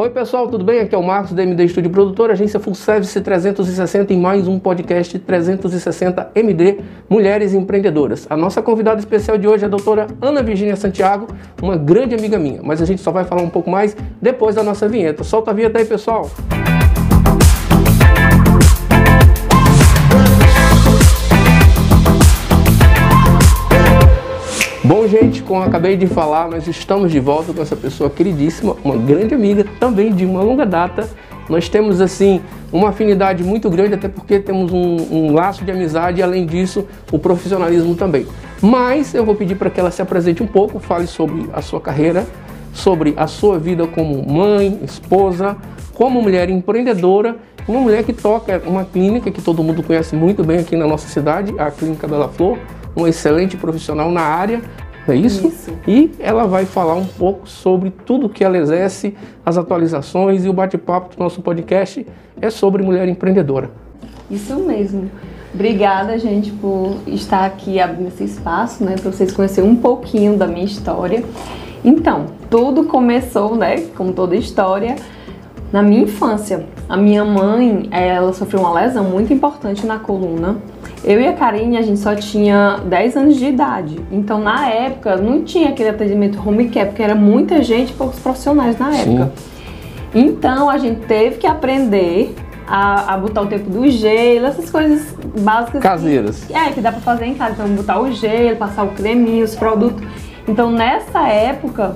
Oi pessoal, tudo bem? Aqui é o Marcos da MD Estúdio Produtor, agência Full Service 360 em mais um podcast 360 MD Mulheres Empreendedoras. A nossa convidada especial de hoje é a doutora Ana Virginia Santiago, uma grande amiga minha, mas a gente só vai falar um pouco mais depois da nossa vinheta. Solta a vinheta aí, pessoal! Bom, gente, como acabei de falar, nós estamos de volta com essa pessoa queridíssima, uma grande amiga, também de uma longa data. Nós temos, assim, uma afinidade muito grande, até porque temos um, um laço de amizade e, além disso, o profissionalismo também. Mas eu vou pedir para que ela se apresente um pouco, fale sobre a sua carreira, sobre a sua vida como mãe, esposa, como mulher empreendedora, uma mulher que toca uma clínica que todo mundo conhece muito bem aqui na nossa cidade, a Clínica Bela Flor, um excelente profissional na área, é isso? isso? E ela vai falar um pouco sobre tudo que ela exerce, as atualizações e o bate-papo do nosso podcast é sobre mulher empreendedora. Isso mesmo. Obrigada, gente, por estar aqui abrindo esse espaço, né, para vocês conhecerem um pouquinho da minha história. Então, tudo começou, né, como toda história, na minha infância. A minha mãe, ela sofreu uma lesão muito importante na coluna eu e a Karine, a gente só tinha 10 anos de idade. Então, na época, não tinha aquele atendimento home care, porque era muita gente, poucos profissionais na época. Sim. Então, a gente teve que aprender a, a, botar o tempo do gelo, essas coisas básicas. Caseiras. Que, é, que dá pra fazer em casa. Então, botar o gelo, passar o creminho, os produtos. Então, nessa época,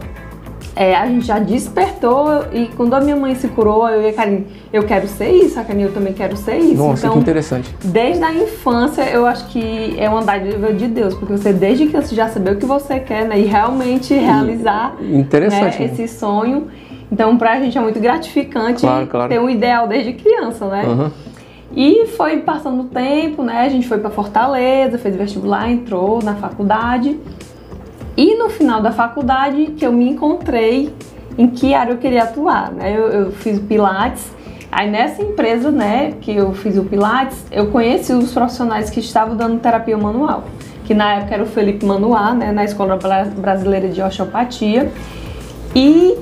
é, a gente já despertou e quando a minha mãe se curou, eu e a Karine, eu quero ser isso, a Karine, eu também quero ser isso. Nossa, então, que interessante. Desde a infância, eu acho que é uma dádiva de Deus, porque você desde que você já saber o que você quer, né, e realmente realizar interessante, né, esse sonho. Então, pra gente é muito gratificante claro, claro. ter um ideal desde criança, né? Uhum. E foi passando o tempo, né? A gente foi para Fortaleza, fez vestibular, entrou na faculdade. E no final da faculdade que eu me encontrei em que área eu queria atuar, né? Eu, eu fiz Pilates. Aí nessa empresa, né, que eu fiz o Pilates, eu conheci os profissionais que estavam dando terapia manual, que na época era o Felipe Manuá, né, na Escola Brasileira de Osteopatia. E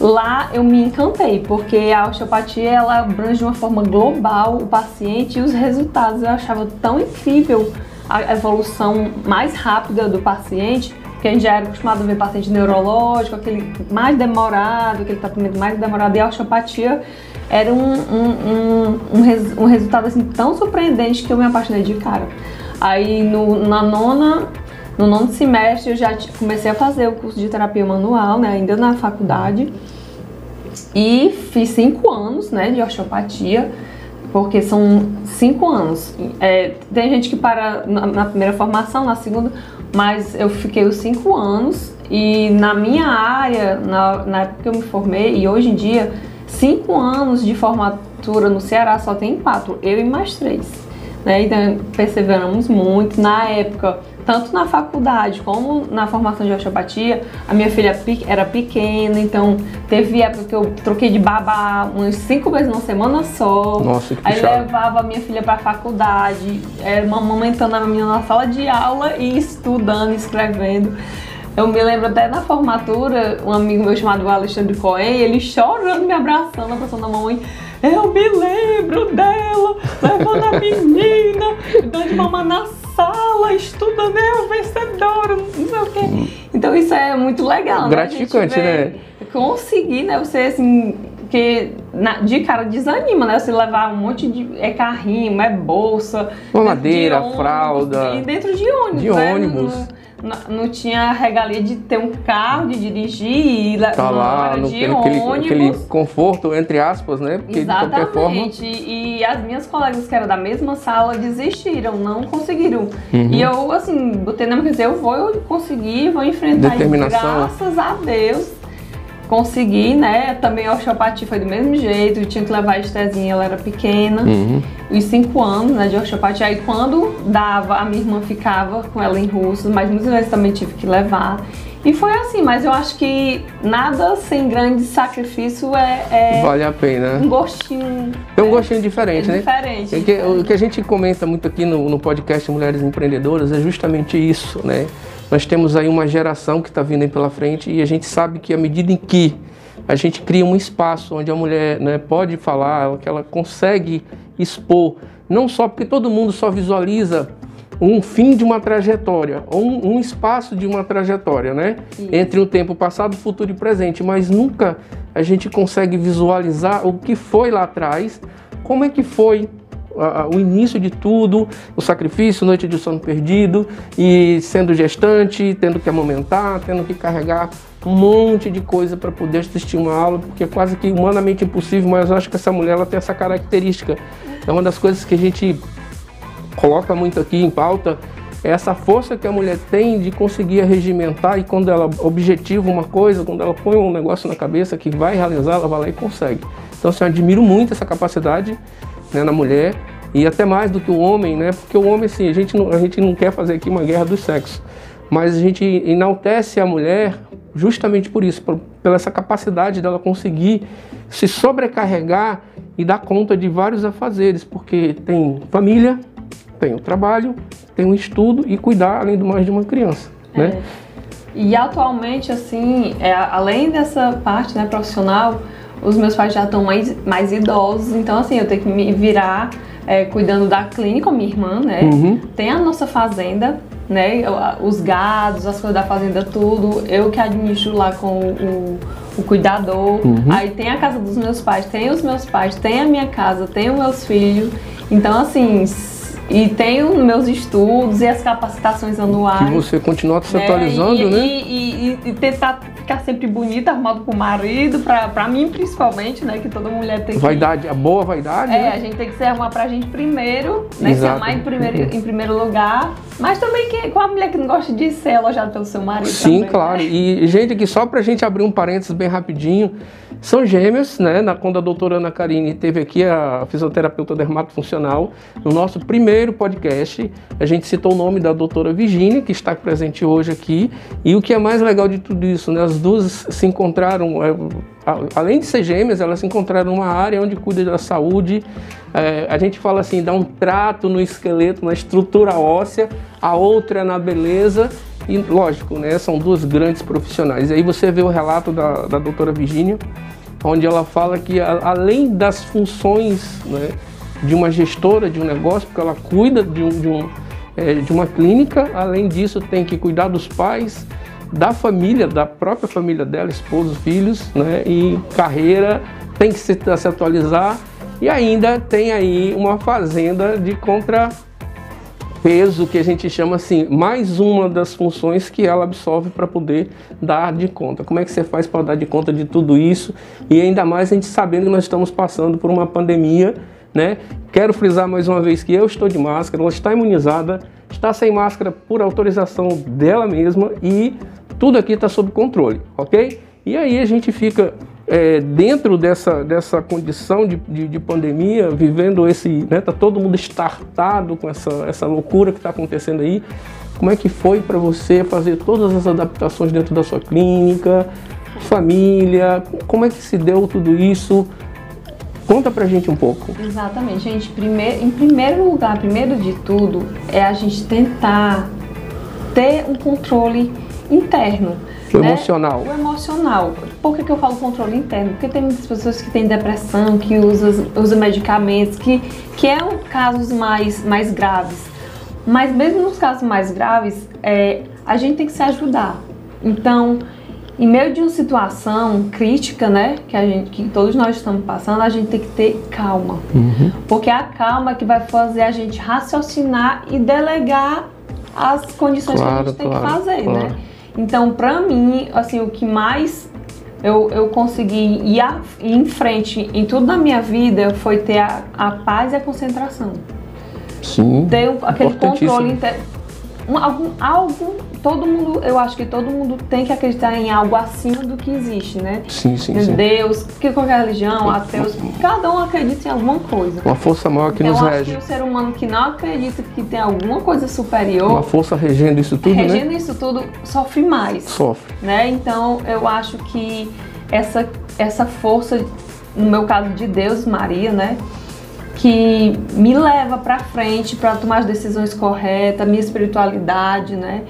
lá eu me encantei, porque a osteopatia ela abrange de uma forma global o paciente e os resultados eu achava tão incrível a evolução mais rápida do paciente porque a gente já era acostumado a ver paciente neurológico, aquele mais demorado, aquele tratamento mais demorado, e a osteopatia era um, um, um, um, res, um resultado assim tão surpreendente que eu me apaixonei de cara. Aí no, na nona, no nono semestre eu já comecei a fazer o curso de terapia manual, né, ainda na faculdade, e fiz cinco anos né, de osteopatia porque são cinco anos. É, tem gente que para na, na, primeira formação, na segunda, mas eu fiquei os cinco anos e na minha área, na, na época que eu me formei e hoje em dia, cinco anos de formatura no Ceará só tem quatro, eu e mais três. Né? Então perseveramos muito. Na época tanto na faculdade como na formação de osteopatia, a minha filha era pequena, então teve época que eu troquei de babá umas cinco vezes na semana só. Nossa, que Aí levava a minha filha para a faculdade, era amamentando a menina na sala de aula e estudando, escrevendo. Eu me lembro até na formatura, um amigo meu chamado Alexandre Cohen, ele chorando, me abraçando, abraçando a mamãe. Eu me lembro dela, levando a menina, dando de mamãe na sala, estudando, eu vencedora, não sei o quê. Então isso é muito legal, né? Gratificante, né? Conseguir, né? Você assim. Porque na, de cara desanima, né? Você levar um monte de. É carrinho, é bolsa. Madeira, fralda. E dentro de ônibus. De né? ônibus. No, não tinha a regalia de ter um carro, de dirigir e tá lá no, de aquele, ônibus. aquele conforto, entre aspas, né? Porque Exatamente. forma. E as minhas colegas que eram da mesma sala desistiram, não conseguiram. Uhum. E eu, assim, botei na minha eu vou conseguir, vou enfrentar. Determinação. E, graças a Deus consegui, né? Também a osteopatia foi do mesmo jeito, eu tinha que levar a estezinha, ela era pequena, uhum. os cinco anos, né, de osteopatia. Aí quando dava, a minha irmã ficava com ela em russo, mas muitas vezes também tive que levar. E foi assim, mas eu acho que nada sem grande sacrifício é. é vale a pena. Um gostinho. É um gostinho diferente, é né? Diferente. É que, o que a gente comenta muito aqui no, no podcast Mulheres Empreendedoras é justamente isso, né? Nós temos aí uma geração que está vindo aí pela frente e a gente sabe que à medida em que a gente cria um espaço onde a mulher né, pode falar, que ela consegue expor, não só porque todo mundo só visualiza um fim de uma trajetória, ou um, um espaço de uma trajetória, né? Entre um tempo passado, futuro e presente, mas nunca a gente consegue visualizar o que foi lá atrás, como é que foi o início de tudo, o sacrifício, noite de sono perdido, e sendo gestante, tendo que amamentar, tendo que carregar um monte de coisa para poder assistir uma aula, porque é quase que humanamente impossível, mas eu acho que essa mulher ela tem essa característica. É uma das coisas que a gente coloca muito aqui em pauta, é essa força que a mulher tem de conseguir regimentar e quando ela objetiva uma coisa, quando ela põe um negócio na cabeça que vai realizar, ela vai lá e consegue. Então, assim, eu admiro muito essa capacidade né, na mulher e até mais do que o homem, né? Porque o homem, assim, a gente não, a gente não quer fazer aqui uma guerra dos sexos, mas a gente enaltece a mulher justamente por isso, por, pela essa capacidade dela conseguir se sobrecarregar e dar conta de vários afazeres, porque tem família, tem o trabalho, tem o estudo e cuidar, além do mais, de uma criança, né? É. E atualmente, assim, é, além dessa parte né, profissional, os meus pais já estão mais, mais idosos, então assim, eu tenho que me virar é, cuidando da clínica, minha irmã, né? Uhum. Tem a nossa fazenda, né? Os gados, as coisas da fazenda, tudo. Eu que administro lá com o, o cuidador. Uhum. Aí tem a casa dos meus pais, tem os meus pais, tem a minha casa, tem os meus filhos. Então, assim, e tenho meus estudos e as capacitações anuais. Que você continua se né? atualizando, e, né? E, e, e, tentar ficar sempre bonita, arrumado pro marido, pra, pra mim principalmente, né? Que toda mulher tem vaidade, que... a boa vaidade, É, né? a gente tem que se arrumar pra gente primeiro, né? Exato. Se amar em primeiro, em primeiro lugar. Mas também que, com a mulher que não gosta de ser elogiada pelo seu marido. Sim, também, claro. Né? E, gente, aqui só pra gente abrir um parênteses bem rapidinho. São gêmeos, né? Na, quando a doutora Ana Karine teve aqui a fisioterapeuta dermatofuncional, no nosso primeiro podcast, a gente citou o nome da doutora Virginia, que está presente hoje aqui. E o que é mais legal de tudo isso, né? As duas se encontraram, é, além de ser gêmeas, elas se encontraram numa área onde cuida da saúde. É, a gente fala assim, dá um trato no esqueleto, na estrutura óssea, a outra na beleza. E lógico, né? São duas grandes profissionais. E aí você vê o relato da, da doutora Virginia, onde ela fala que a, além das funções né, de uma gestora de um negócio, porque ela cuida de, um, de, um, é, de uma clínica, além disso tem que cuidar dos pais, da família, da própria família dela, esposo, filhos, né, e carreira, tem que se, se atualizar e ainda tem aí uma fazenda de contra peso que a gente chama assim, mais uma das funções que ela absorve para poder dar de conta. Como é que você faz para dar de conta de tudo isso? E ainda mais a gente sabendo que nós estamos passando por uma pandemia, né? Quero frisar mais uma vez que eu estou de máscara, ela está imunizada, está sem máscara por autorização dela mesma e tudo aqui está sob controle, ok? E aí a gente fica é, dentro dessa, dessa condição de, de, de pandemia, vivendo esse, né, tá todo mundo estartado com essa, essa loucura que está acontecendo aí. Como é que foi para você fazer todas as adaptações dentro da sua clínica, família? Como é que se deu tudo isso? Conta pra gente um pouco. Exatamente, gente. Primeiro, em primeiro lugar, primeiro de tudo, é a gente tentar ter um controle interno. O né? emocional. O emocional. Por que, que eu falo controle interno? Porque tem muitas pessoas que têm depressão, que usam usa medicamentos, que, que é um casos mais, mais graves. Mas mesmo nos casos mais graves, é, a gente tem que se ajudar. Então, em meio de uma situação crítica, né, que, a gente, que todos nós estamos passando, a gente tem que ter calma. Uhum. Porque é a calma que vai fazer a gente raciocinar e delegar as condições claro, que a gente tem claro, que fazer, claro. né? Então, pra mim, assim, o que mais eu, eu consegui ir, a, ir em frente em tudo na minha vida foi ter a, a paz e a concentração. Sim. Ter aquele controle inter... um, algum, algo todo mundo, eu acho que todo mundo tem que acreditar em algo acima do que existe, né? Sim, sim, sim. Deus, que qualquer religião, ateus, cada um acredita em alguma coisa. Uma força maior que então, nos eu rege. Acho que o ser humano que não acredita que tem alguma coisa superior, uma força regendo isso tudo, regendo né? Regendo isso tudo, sofre mais. Sofre. Né? Então, eu acho que essa essa força, no meu caso de Deus, Maria, né? que me leva para frente para tomar as decisões corretas, minha espiritualidade, né?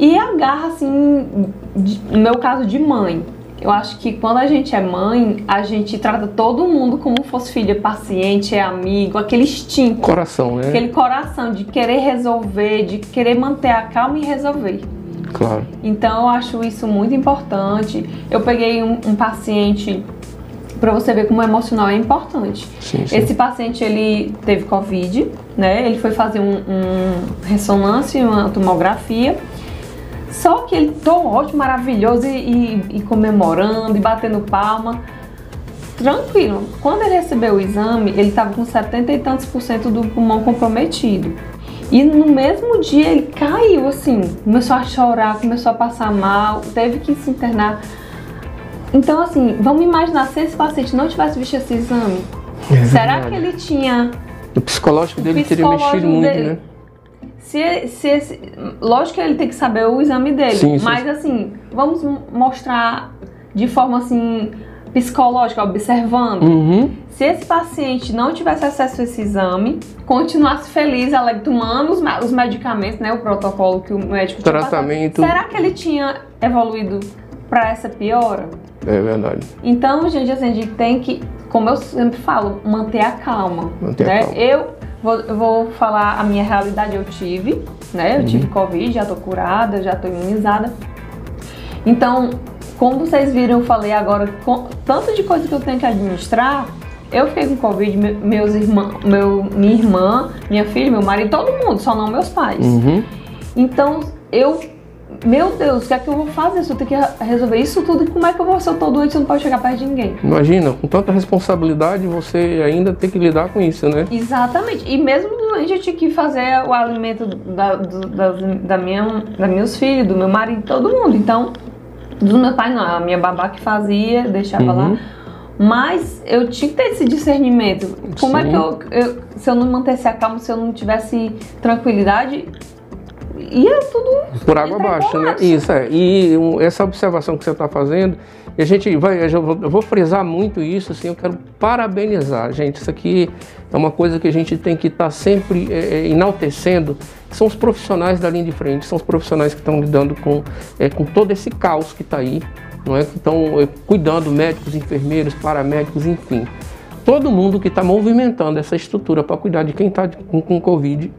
E a garra, assim, de, no meu caso de mãe, eu acho que quando a gente é mãe, a gente trata todo mundo como fosse filha, paciente, é amigo, aquele instinto. Coração, né? Aquele coração de querer resolver, de querer manter a calma e resolver. Claro. Então eu acho isso muito importante. Eu peguei um, um paciente para você ver como o emocional é importante. Sim, sim. Esse paciente ele teve covid, né? Ele foi fazer um, um ressonância, uma tomografia. Só que ele tô ótimo, maravilhoso e, e, e comemorando e batendo palma. Tranquilo. Quando ele recebeu o exame, ele estava com 70 e tantos por cento do pulmão comprometido. E no mesmo dia ele caiu assim, começou a chorar, começou a passar mal, teve que se internar. Então, assim, vamos imaginar se esse paciente não tivesse visto esse exame. É será que ele tinha. O psicológico O dele teria psicológico mexido muito, dele- né? Se, se lógico que ele tem que saber o exame dele, Sim, sim. mas assim, vamos mostrar de forma assim psicológica, observando. Uhum. Se esse paciente não tivesse acesso a esse exame, continuasse feliz, alegre, tomando os, os medicamentos, né, o protocolo que o médico tinha passado, Tratamento. será que ele tinha evoluído para essa piora? É verdade. Então, gente, assim, a gente tem que, como eu sempre falo, manter a calma. Manter a né? calma. Eu vou, eu vou falar a minha realidade, eu tive, né? Eu Uhum. tive Covid, já tô curada, já tô imunizada. Então, como vocês viram, eu falei agora, com, tanto de coisa que eu tenho que administrar, eu fiquei com Covid, me- meus irmãos, meu, minha irmã, minha filha, meu marido, todo mundo, só não meus pais. Uhum. Então, eu. Meu Deus, o que é que eu vou fazer se eu tenho que re- resolver isso tudo? Como é que eu vou ser eu tô doente e não pode chegar perto de ninguém? Imagina, com tanta responsabilidade, você ainda tem que lidar com isso, né? Exatamente. E mesmo doente, eu tinha que fazer o alimento da, do- da, da minha, da meus filhos, do meu marido, todo mundo. Então, dos meus pais não, a minha babá que fazia, deixava Uhum. lá. Mas eu tinha que ter esse discernimento. Como é Sim. que eu, eu- se eu não mantesse a calma, se eu não tivesse tranquilidade, ia tudo Por água abaixo, né? Isso, é. E um, essa observação que você está fazendo, e a gente vai, eu vou, eu vou frisar muito isso, assim, eu quero parabenizar, gente. Isso aqui é uma coisa que a gente tem que estar sempre é, é, enaltecendo. São os profissionais da linha de frente, são os profissionais que estão lidando com, é, com todo esse caos que está aí, não é? Que estão é, cuidando, médicos, enfermeiros, paramédicos, enfim. Todo mundo que está movimentando essa estrutura para cuidar de quem está com, com Covid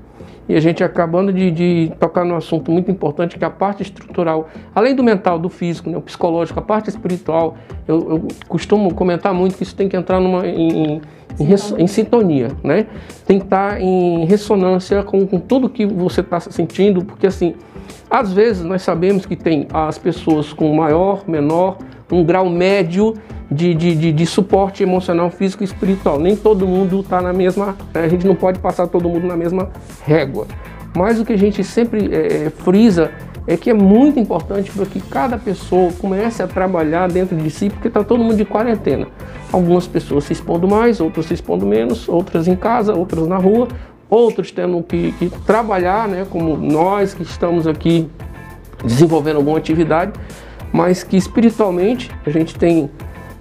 e a gente acabando de, de tocar num assunto muito importante que é a parte estrutural, além do mental, do físico, né, o psicológico, a parte espiritual, eu, eu costumo comentar muito que isso tem que entrar numa, em, em, res- em sintonia, né? Tem que estar em ressonância com, com tudo que você está sentindo, porque assim, às vezes nós sabemos que tem as pessoas com maior, menor, um grau médio de, de, de, de suporte emocional, físico e espiritual. Nem todo mundo está na mesma. A gente não pode passar todo mundo na mesma régua. Mas o que a gente sempre eh, frisa é que é muito importante para que cada pessoa comece a trabalhar dentro de si, porque está todo mundo de quarentena. Algumas pessoas se expondo mais, outras se expondo menos, outras em casa, outras na rua, outros tendo que, que trabalhar, né, como nós que estamos aqui desenvolvendo alguma atividade, mas que espiritualmente a gente tem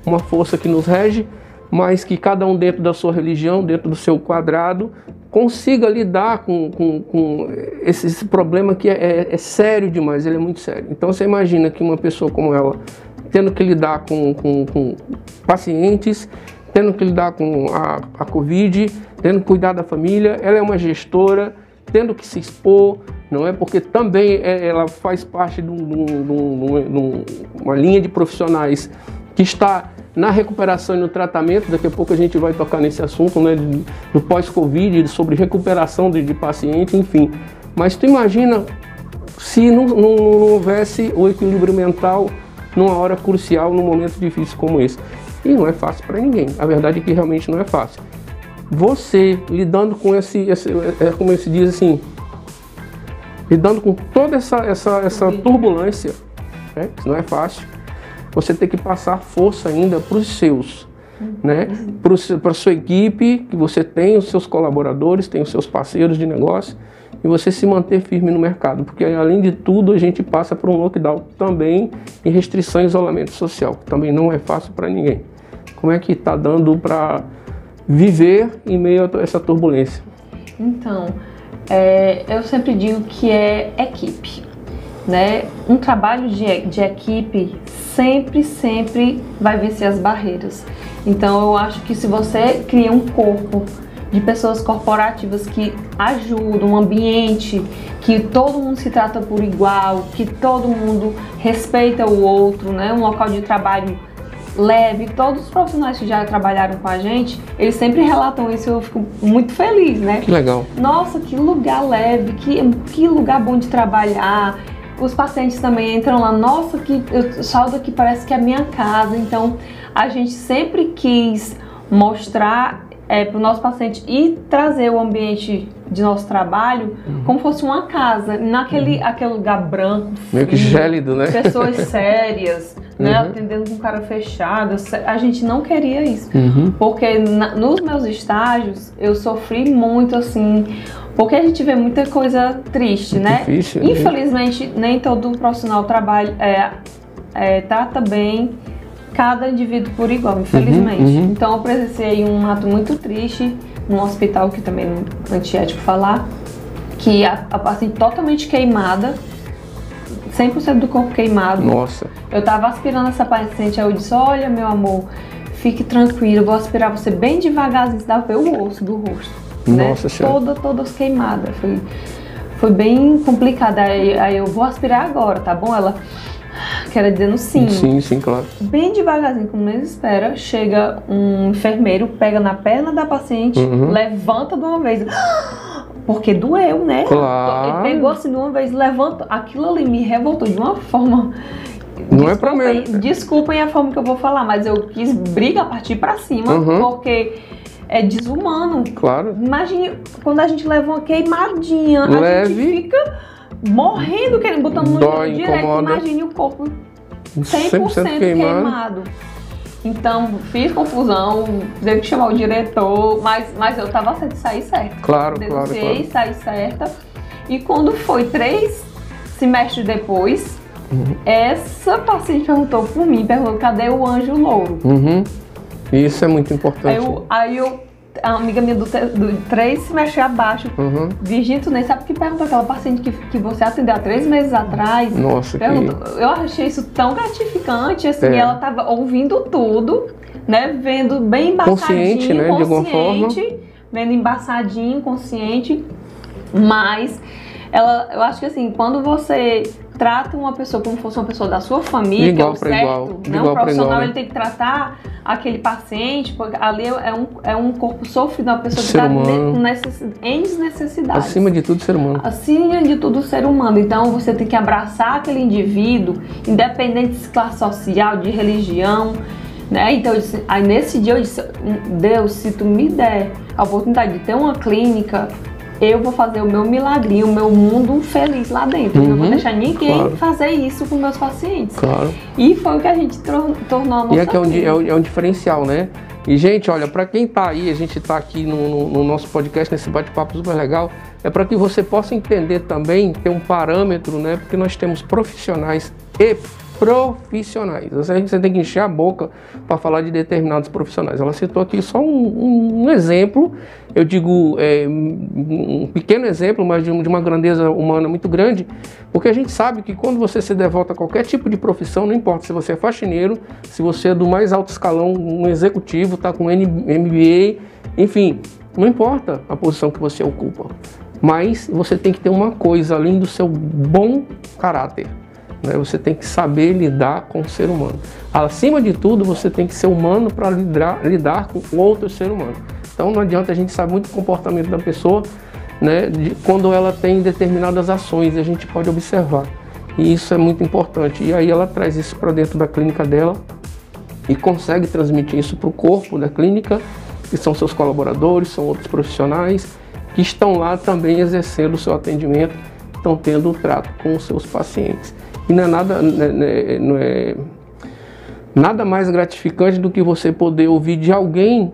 uma força que nos rege, mas que cada um dentro da sua religião, dentro do seu quadrado, consiga lidar com, com, com esse, esse problema que é, é- é sério demais, ele é muito sério. Então você imagina que uma pessoa como ela, tendo que lidar com, com, pacientes, tendo que lidar com a, a Covid, tendo que cuidar da família, ela é uma gestora, tendo que se expor, não é? Porque também é- ela faz parte de, um- de um- de um- de um- uma linha de profissionais que está na recuperação e no tratamento. Daqui a pouco a gente vai tocar nesse assunto, né? Do pós-Covid, sobre recuperação de, de paciente, enfim. Mas tu imagina se não, não- não houvesse o equilíbrio mental numa hora crucial, num momento difícil como esse. E não é fácil para ninguém. A verdade é que realmente não é fácil. Você lidando com esse, esse é como se diz assim, lidando com toda essa, essa, essa turbulência, né? Não é fácil. Você tem que passar força ainda para os seus, né? Para sua equipe, que você tem os seus colaboradores, tem os seus parceiros de negócio, e você se manter firme no mercado, porque além de tudo a gente passa por um lockdown também e restrição e isolamento social, também não é fácil para ninguém. Como é que está dando para viver em meio a essa turbulência? Então, é, eu sempre digo que é equipe, né? Um trabalho de, de equipe sempre, sempre vai vencer as barreiras. Então eu acho que se você cria um corpo de pessoas corporativas que ajudam, um ambiente que todo mundo se trata por igual, que todo mundo respeita o outro, né? Um local de trabalho leve. Todos os profissionais que já trabalharam com a gente, eles sempre relatam isso. Eu fico muito feliz, né? Que legal. Nossa, que lugar leve, que, que lugar bom de trabalhar. Os pacientes também entram lá, nossa, que eu saldo aqui parece que é a minha casa. Então, a gente sempre quis mostrar é, para o nosso paciente e trazer o ambiente de nosso trabalho uhum. como fosse uma casa, naquele uhum. aquele lugar branco, meio que gélido, né? Pessoas sérias, né, uhum. atendendo com cara fechada. A gente não queria isso, uhum. porque na, nos meus estágios eu sofri muito assim, porque a gente vê muita coisa triste, né? Difícil, né? Infelizmente né? nem todo profissional trabalha é, é, trata bem cada indivíduo por igual, infelizmente. Uhum, uhum. Então eu presenciei um ato muito triste num hospital que também é antiético falar, que a, a paciente totalmente queimada, 100% do corpo queimado. Nossa. Eu tava aspirando essa paciente, aí eu disse, olha meu amor, fique tranquilo, eu vou aspirar você bem devagarzinho, dá pra ver o osso do rosto. Né? Nossa né? Senhora. Toda, todas queimadas. Foi, foi bem complicada. Aí, aí eu vou aspirar agora, tá bom? Ela quero dizer no sim. Sim, sim, claro. Bem devagarzinho, como menos espera, chega um enfermeiro, pega na perna da paciente, uhum. levanta de uma vez. Porque doeu, né? Claro. Ele pegou assim de uma vez, levanta. Aquilo ali me revoltou de uma forma. Não é pra mim. Desculpem a forma que eu vou falar, mas eu quis briga partir pra cima, uhum. porque é desumano. Claro. Imagine quando a gente leva uma queimadinha, Leve. a gente fica morrendo, querendo, botando no Dói. Incomoda. Imagine o corpo 100%, 100% queimado. queimado. Então, fiz confusão, teve que chamar o diretor, mas, mas eu tava certo de sair certo. Claro, Denunciei, claro, claro. saí certa. E quando foi três semestres depois, uhum. essa paciente perguntou por mim, perguntou, cadê o anjo louro? Uhum. Isso é muito importante. Aí eu, aí eu a amiga minha do, do três semestres abaixo. Uhum. Tu nem sabe o que perguntou aquela paciente que, que você atendeu há três meses atrás. Nossa, que... Eu achei isso tão gratificante, assim, é. ela tava ouvindo tudo, né? Vendo bem embaçadinho, consciente, né? De alguma forma. Vendo embaçadinho, consciente, mas ela, eu acho que assim, quando você trata uma pessoa como se fosse uma pessoa da sua família, igual que é certo, igual, né? Igual um profissional igual, né? ele tem que tratar aquele paciente, porque ali é um, é um corpo sofrido, uma pessoa que está necess, em necessidades. Acima de tudo, ser humano. Acima de tudo, ser humano. Então você tem que abraçar aquele indivíduo, independente de classe social, de religião. Né? Então, disse, aí nesse dia eu disse, Deus, se tu me der a oportunidade de ter uma clínica eu vou fazer o meu milagrinho, o meu mundo feliz lá dentro. Uhum, eu não vou uhum. deixar ninguém claro. fazer isso com meus pacientes. Claro. E foi o que a gente tornou a nossa E aqui é um, é, um, é um diferencial, né? E, gente, olha, para quem tá aí, a gente tá aqui no, no, no nosso podcast, nesse bate-papo super legal, é para que você possa entender também, ter um parâmetro, né? Porque nós temos profissionais e profissionais. Você tem que encher a boca para falar de determinados profissionais. Ela citou aqui só um, um exemplo, eu digo é, um pequeno exemplo, mas de, uma grandeza humana muito grande, porque a gente sabe que quando você se devota a qualquer tipo de profissão, não importa se você é faxineiro, se você é do mais alto escalão, um executivo, está com MBA, enfim, não importa a posição que você ocupa. Mas você tem que ter uma coisa além do seu bom caráter. Né? Você tem que saber lidar com o ser humano. Acima de tudo, você tem que ser humano para lidar, lidar com outro ser humano. Então não adianta a gente saber muito o comportamento da pessoa, né, de, quando ela tem determinadas ações, a gente pode observar. E isso é muito importante. E aí ela traz isso para dentro da clínica dela e consegue transmitir isso para o corpo da clínica, que são seus colaboradores, são outros profissionais que estão lá também exercendo o seu atendimento, estão tendo o trato com os seus pacientes. E não é nada, né, né, não é nada mais gratificante do que você poder ouvir de alguém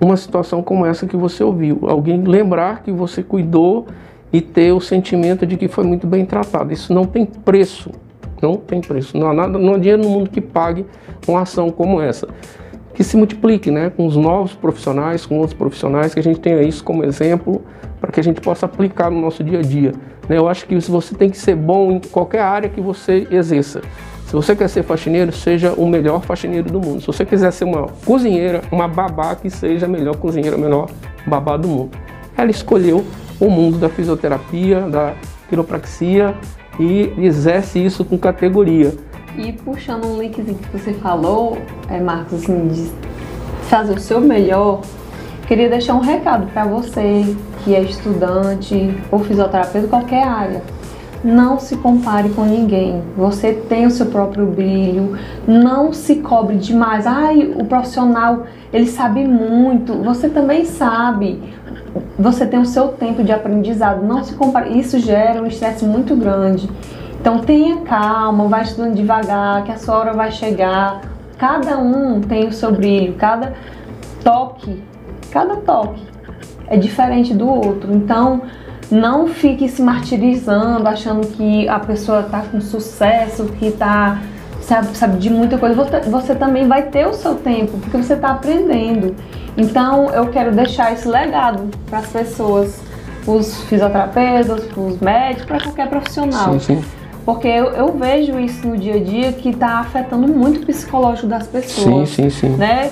uma situação como essa que você ouviu. Alguém lembrar que você cuidou e ter o sentimento de que foi muito bem tratado. Isso não tem preço. Não tem preço. Não há, nada, não há dinheiro no mundo que pague uma ação como essa. Que se multiplique né, com os novos profissionais, com outros profissionais, que a gente tenha isso como exemplo para que a gente possa aplicar no nosso dia a dia. Né? Eu acho que você tem que ser bom em qualquer área que você exerça. Se você quer ser faxineiro, seja o melhor faxineiro do mundo. Se você quiser ser uma cozinheira, uma babá, que seja a melhor cozinheira, a melhor babá do mundo. Ela escolheu o mundo da fisioterapia, da quiropraxia e exerce isso com categoria. E puxando um linkzinho que você falou, é, Marcos, assim, de fazer o seu melhor, queria deixar um recado para você que é estudante ou fisioterapeuta, qualquer área. Não se compare com ninguém. Você tem o seu próprio brilho. Não se cobre demais. Ai, o profissional, ele sabe muito. Você também sabe. Você tem o seu tempo de aprendizado. Não se compare. Isso gera um estresse muito grande. Então tenha calma, vai estudando devagar, que a sua hora vai chegar. Cada um tem o seu brilho, cada toque, cada toque é diferente do outro. Então, não fique se martirizando, achando que a pessoa está com sucesso, que está sabe, sabe de muita coisa. Você, você também vai ter o seu tempo, porque você está aprendendo. Então, eu quero deixar esse legado para as pessoas, os fisioterapeutas, os médicos, para qualquer profissional. Sim, sim. Porque eu, eu, vejo isso no dia a dia que está afetando muito o psicológico das pessoas. Sim, sim, sim. Né?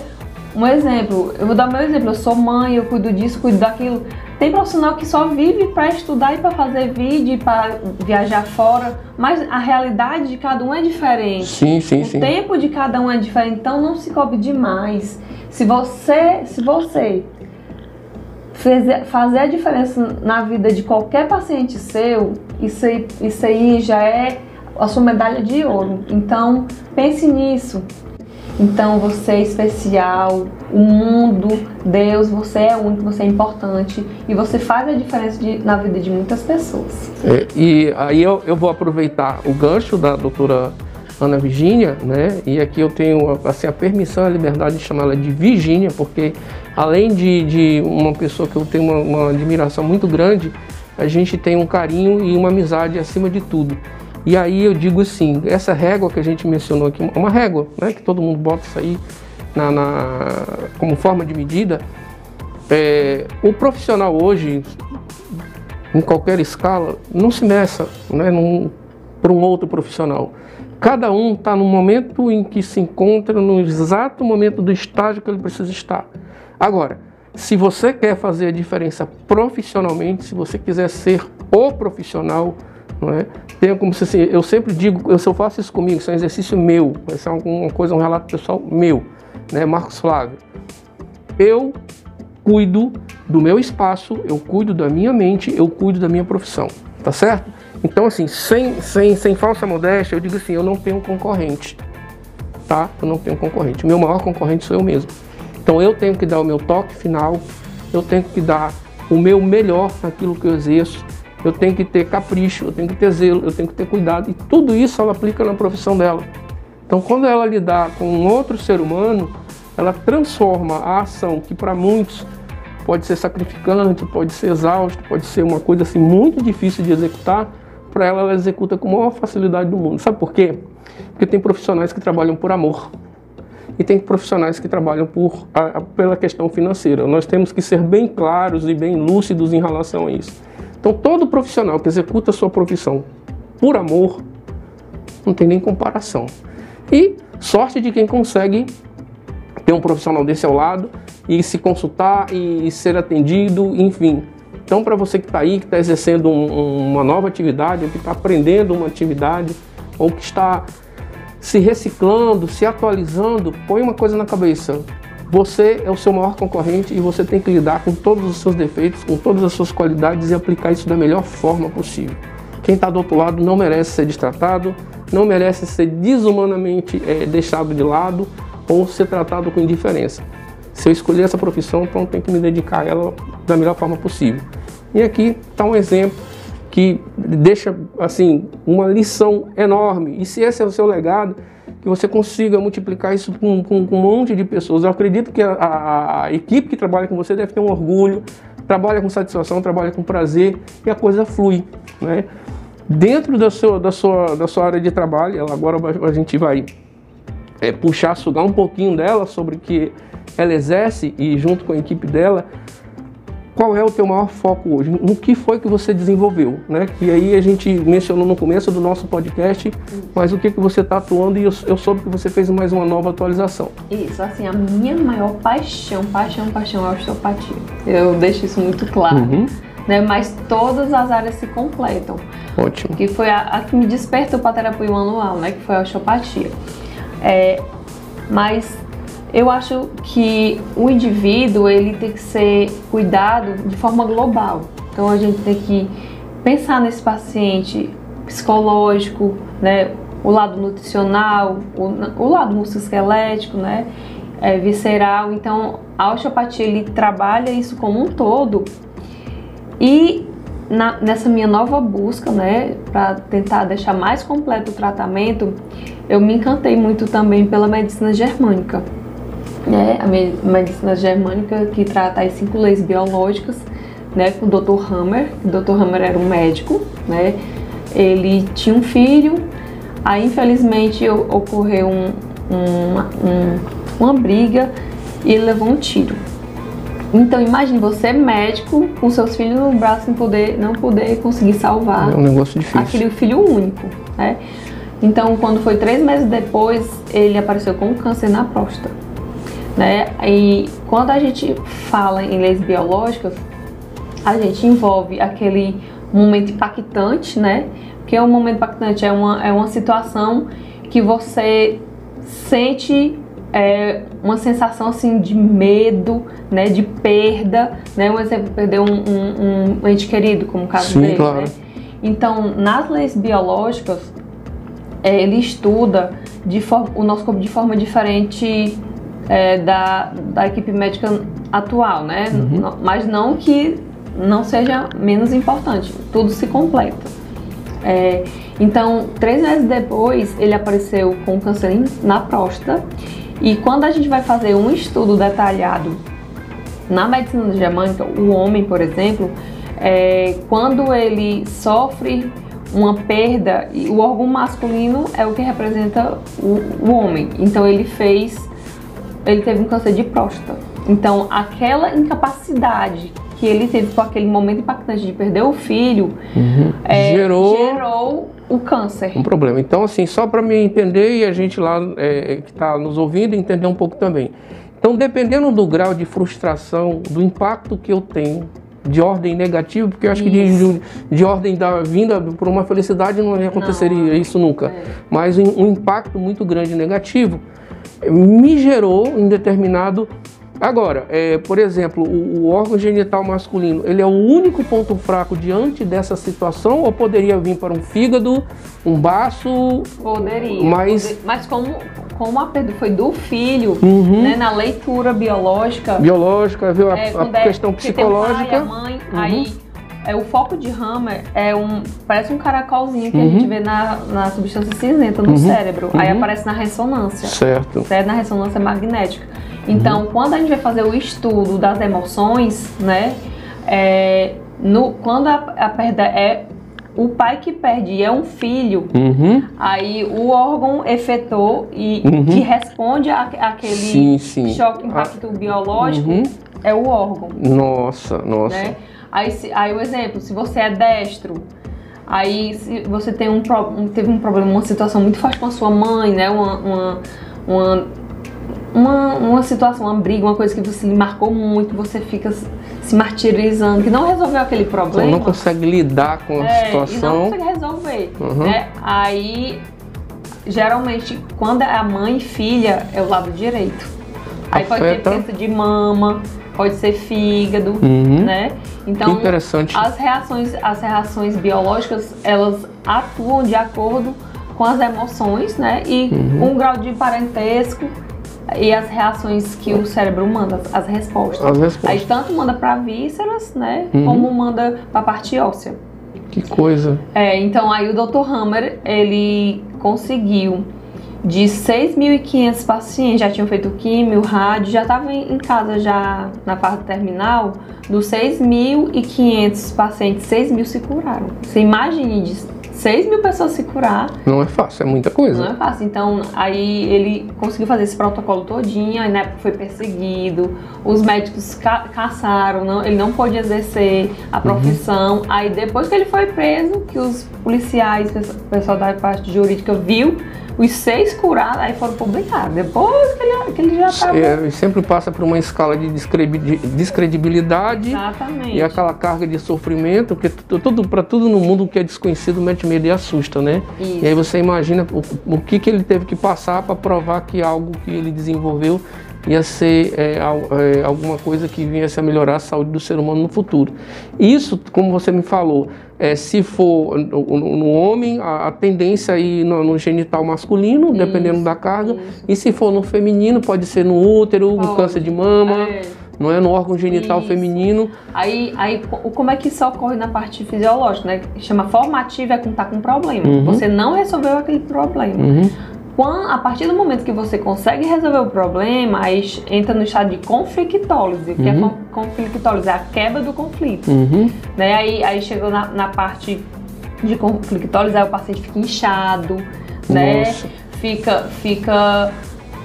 Um exemplo, eu vou dar meu exemplo, eu sou mãe, eu cuido disso, cuido daquilo. Tem profissional que só vive para estudar e para fazer vídeo, para viajar fora, mas a realidade de cada um é diferente. Sim, sim, o sim. O tempo de cada um é diferente, então não se cobre demais. Se você, se você fazer a diferença na vida de qualquer paciente seu, isso aí, isso aí já é a sua medalha de ouro. Então pense nisso. Então você é especial, o mundo, Deus, você é único, você é importante e você faz a diferença de, na vida de muitas pessoas. É, e aí eu, eu vou aproveitar o gancho da doutora Ana Virgínia, né? E aqui eu tenho assim, a permissão, a liberdade de chamá-la de Virgínia, porque além de, de, uma pessoa que eu tenho uma, uma admiração muito grande, a gente tem um carinho e uma amizade acima de tudo. E aí eu digo assim, essa régua que a gente mencionou aqui, é uma régua, né, que todo mundo bota isso aí na, na como forma de medida. É, o profissional hoje, em qualquer escala, não se meça né, para um outro profissional. Cada um está no momento em que se encontra, no exato momento do estágio que ele precisa estar. Agora, se você quer fazer a diferença profissionalmente, se você quiser ser o profissional, não é? Tenha como se assim, eu sempre digo, eu só faço isso comigo, isso é um exercício meu, isso é alguma coisa, um relato pessoal meu, né? Marcos Flávio. Eu cuido do meu espaço, eu cuido da minha mente, eu cuido da minha profissão, tá certo? Então assim, sem, sem, sem falsa modéstia, eu digo assim, eu não tenho concorrente, tá? Eu não tenho concorrente. Meu maior concorrente sou eu mesmo. Então eu tenho que dar o meu toque final, eu tenho que dar o meu melhor naquilo que eu exerço, eu tenho que ter capricho, eu tenho que ter zelo, eu tenho que ter cuidado. E tudo isso ela aplica na profissão dela. Então, quando ela lidar com um outro ser humano, ela transforma a ação que para muitos pode ser sacrificante, pode ser exausto, pode ser uma coisa assim muito difícil de executar, para ela ela executa com a maior facilidade do mundo. Sabe por quê? Porque tem profissionais que trabalham por amor e tem profissionais que trabalham por, a, pela questão financeira. Nós temos que ser bem claros e bem lúcidos em relação a isso. Então, todo profissional que executa a sua profissão por amor, não tem nem comparação. E sorte de quem consegue ter um profissional desse ao lado e se consultar e ser atendido, enfim. Então, para você que está aí, que está exercendo um, uma nova atividade, ou que está aprendendo uma atividade, ou que está se reciclando, se atualizando, põe uma coisa na cabeça. Você é o seu maior concorrente e você tem que lidar com todos os seus defeitos, com todas as suas qualidades e aplicar isso da melhor forma possível. Quem está do outro lado não merece ser destratado, não merece ser desumanamente é, deixado de lado ou ser tratado com indiferença. Se eu escolher essa profissão, então tenho que me dedicar a ela da melhor forma possível. E aqui está um exemplo que deixa assim uma lição enorme. E se esse é o seu legado, que você consiga multiplicar isso com, com, com um monte de pessoas. Eu acredito que a, a, a, equipe que trabalha com você deve ter um orgulho, trabalha com satisfação, trabalha com prazer e a coisa flui. Né? Dentro da sua, da, sua, da sua área de trabalho, agora a gente vai é, puxar, sugar um pouquinho dela sobre o que ela exerce e junto com a equipe dela, qual é o teu maior foco hoje? No que foi que você desenvolveu, né? Que aí a gente mencionou no começo do nosso podcast, mas o que que você está atuando e eu, eu soube que você fez mais uma nova atualização. Isso, assim, a minha maior paixão, paixão, paixão é a osteopatia. Eu deixo isso muito claro. Uhum. Né, mas todas as áreas se completam. Ótimo. Que foi a, a que me despertou para a terapia manual, né? Que foi a osteopatia. É, mas eu acho que o indivíduo ele tem que ser cuidado de forma global. Então a gente tem que pensar nesse paciente psicológico, né, o lado nutricional, o, o lado musculoesquelético, né, é, visceral. Então a osteopatia ele trabalha isso como um todo. E na, nessa minha nova busca, né, para tentar deixar mais completo o tratamento, eu me encantei muito também pela medicina germânica né, a medicina germânica que trata as cinco leis biológicas, né, com o Dr. Hammer. O Dr. Hammer era um médico, né, ele tinha um filho, aí infelizmente ocorreu um, um, um, uma briga e ele levou um tiro. Então imagine você médico com seus filhos no braço sem poder, não poder conseguir salvar é um negócio difícil. aquele filho único, né? Então quando foi três meses depois ele apareceu com câncer na próstata né? E quando a gente fala em leis biológicas, a gente envolve aquele momento impactante, né? Que o um momento impactante é uma, é uma situação que você sente é, uma sensação assim de medo, né? De perda, né? Um exemplo, perder um, um, um ente querido, como o caso Sim, dele, claro. né? Então, nas leis biológicas, é, ele estuda de o nosso corpo de forma diferente é, da, da equipe médica atual, né? Uhum. Mas não que não seja menos importante, tudo se completa. É, então, três meses depois, ele apareceu com câncer na próstata. E quando a gente vai fazer um estudo detalhado na medicina germânica, o homem, por exemplo, é, quando ele sofre uma perda, o órgão masculino é o que representa o, o homem. Então, ele fez ele teve um câncer de próstata. Então, aquela incapacidade que ele teve com aquele momento impactante de perder o filho uhum. é, gerou... gerou o câncer. Um problema. Então, assim, só para me entender e a gente lá é, que está nos ouvindo entender um pouco também. Então, dependendo do grau de frustração, do impacto que eu tenho de ordem negativa, porque eu acho isso. que de, de, ordem da vinda por uma felicidade não aconteceria não, isso nunca, é. mas um, um impacto muito grande negativo me gerou em determinado. Agora, é, por exemplo, o, o, órgão genital masculino, ele é o único ponto fraco diante dessa situação ou poderia vir para um fígado, um baço? Poderia. Mas, mas como, como a perda foi do filho, uhum. né, na leitura biológica. Biológica, viu? A, é, a questão psicológica. Tem um pai, a mãe, uhum. aí é, o foco de Hammer é um. Parece um caracolzinho que uhum. a gente vê na, na substância cinzenta no uhum. cérebro. Aí uhum. aparece na ressonância. Certo. Certo? Na ressonância magnética. Então, uhum. quando a gente vai fazer o estudo das emoções, né? É, no, quando a, a perda é o pai que perde e é um filho, uhum. aí o órgão efetor e uhum. que responde sim. choque impacto a... biológico uhum. é o órgão. Nossa, nossa. Né? Aí, se, aí o exemplo, se você é destro, aí se você tem um, teve um problema, uma situação muito forte com a sua mãe, né? Uma, uma, uma, uma, uma situação, uma briga, uma coisa que você marcou muito, você fica se martirizando, que não resolveu aquele problema. Você não consegue lidar com a é, situação. E não consegue resolver. Uhum. Né? Aí, geralmente, quando é a mãe e filha, é o lado direito. Aí Afeta. pode ter perda de mama, pode ser fígado, uhum. né? Então, que interessante. as reações, as reações biológicas, elas atuam de acordo com as emoções, né? E uhum. um grau de parentesco e as reações que o cérebro manda, as respostas. As respostas. Aí tanto manda para vísceras, né? Uhum. Como manda para a parte óssea. Que coisa. É, então aí o Dr. Hammer, ele conseguiu de 6.500 pacientes já tinham feito químio, rádio, já estavam em casa já na fase terminal, dos 6.500 pacientes, 6.000 se curaram. Você imagine de 6 mil pessoas se curar. Não é fácil, é muita coisa. Não é fácil. Então, aí ele conseguiu fazer esse protocolo todinho, aí na época foi perseguido, os médicos ca caçaram, não, ele não pôde exercer a profissão. Uhum. Aí depois que ele foi preso, que os policiais, o pessoal da parte jurídica viu os seis curados, aí foram publicados. Depois que ele, que ele já estava. É, sempre passa por uma escala de descredibilidade. Exatamente. E aquela carga de sofrimento, porque tudo, para tudo no mundo que é desconhecido mete medo e assusta, né? Isso. E aí você imagina o, o que, que ele teve que passar para provar que algo que ele desenvolveu ia ser é, é, alguma coisa que viesse a melhorar a saúde do ser humano no futuro. Isso, como você me falou, é, se for no, no homem, a, a, tendência aí no, no, genital masculino, isso, dependendo da carga, isso. e se for no feminino, pode ser no útero, no câncer de mama. É. Não é no órgão genital isso. feminino. Aí, aí, como é que isso ocorre na parte fisiológica, né? Chama formativa é quando tá com problema. Uhum. Você não resolveu aquele problema. Uhum. Quando, a partir do momento que você consegue resolver o problema, aí entra no estado de conflictólise, que é uhum. é conflictólise, é a quebra do conflito. Uhum. Né? Aí, aí chegou na, na parte de conflictólise, aí o paciente fica inchado, né? Nossa. Fica, fica